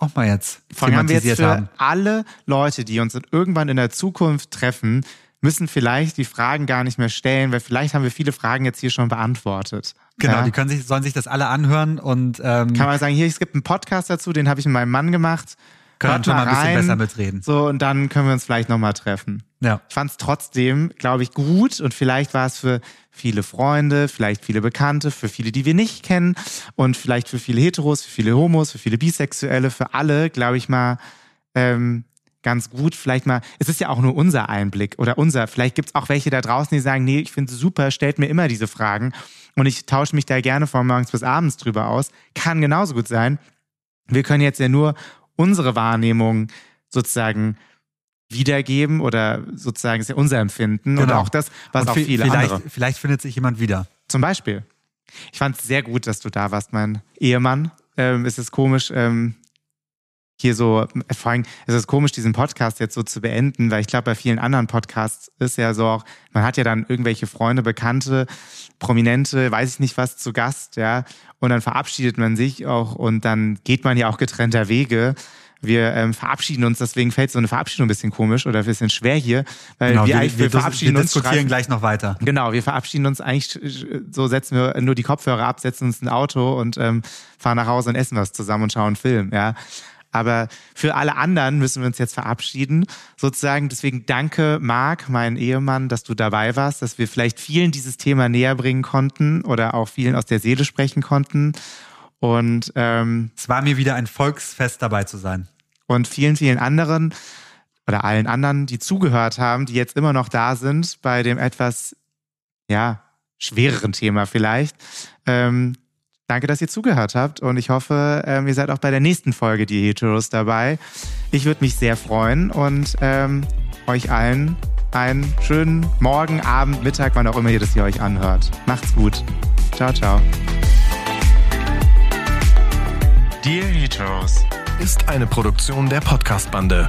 Speaker 2: auch mal jetzt
Speaker 1: Vor haben wir jetzt für haben. alle Leute, die uns irgendwann in der Zukunft treffen, müssen vielleicht die Fragen gar nicht mehr stellen, weil vielleicht haben wir viele Fragen jetzt hier schon beantwortet.
Speaker 2: Genau, ja? die können sich, sollen sich das alle anhören und ähm,
Speaker 1: kann man sagen, hier, es gibt einen Podcast dazu, den habe ich mit meinem Mann gemacht.
Speaker 2: Können wir mal ein bisschen besser mitreden.
Speaker 1: So, und dann können wir uns vielleicht nochmal treffen.
Speaker 2: Ja.
Speaker 1: Ich fand es trotzdem, glaube ich, gut und vielleicht war es für viele Freunde, vielleicht viele Bekannte, für viele, die wir nicht kennen und vielleicht für viele Heteros, für viele Homos, für viele Bisexuelle, für alle, glaube ich mal, ähm, ganz gut. Vielleicht mal, es ist ja auch nur unser Einblick oder unser, vielleicht gibt es auch welche da draußen, die sagen, nee, ich finde es super, stellt mir immer diese Fragen und ich tausche mich da gerne von morgens bis abends drüber aus. Kann genauso gut sein. Wir können jetzt ja nur unsere Wahrnehmung sozusagen wiedergeben oder sozusagen ist ja unser Empfinden genau. und auch das, was und auch viele
Speaker 2: vielleicht,
Speaker 1: andere.
Speaker 2: Vielleicht findet sich jemand wieder.
Speaker 1: Zum Beispiel. Ich fand es sehr gut, dass du da warst, mein Ehemann. Ähm, es ist komisch, ähm, hier so, vor allem ist es komisch, diesen Podcast jetzt so zu beenden, weil ich glaube, bei vielen anderen Podcasts ist ja so auch, man hat ja dann irgendwelche Freunde, Bekannte, Prominente, weiß ich nicht was, zu Gast, ja, und dann verabschiedet man sich auch und dann geht man ja auch getrennter Wege. Wir ähm, verabschieden uns, deswegen fällt so eine Verabschiedung ein bisschen komisch oder ein bisschen schwer hier, weil genau, wir, wir, wir, verabschieden
Speaker 2: wir
Speaker 1: uns.
Speaker 2: diskutieren gleich noch weiter.
Speaker 1: Genau, wir verabschieden uns eigentlich, so setzen wir nur die Kopfhörer ab, setzen uns ein Auto und ähm, fahren nach Hause und essen was zusammen und schauen einen Film, ja. Aber für alle anderen müssen wir uns jetzt verabschieden, sozusagen. Deswegen danke, Marc, mein Ehemann, dass du dabei warst, dass wir vielleicht vielen dieses Thema näher bringen konnten oder auch vielen aus der Seele sprechen konnten. Und ähm,
Speaker 2: es war mir wieder ein Volksfest dabei zu sein.
Speaker 1: Und vielen, vielen anderen oder allen anderen, die zugehört haben, die jetzt immer noch da sind bei dem etwas, ja, schwereren Thema vielleicht. Ähm, Danke, dass ihr zugehört habt und ich hoffe, ähm, ihr seid auch bei der nächsten Folge Die Heteros dabei. Ich würde mich sehr freuen und ähm, euch allen einen schönen Morgen, Abend, Mittag, wann auch immer ihr das hier euch anhört. Macht's gut. Ciao, ciao.
Speaker 3: Dear Heteros ist eine Produktion der Podcast-Bande.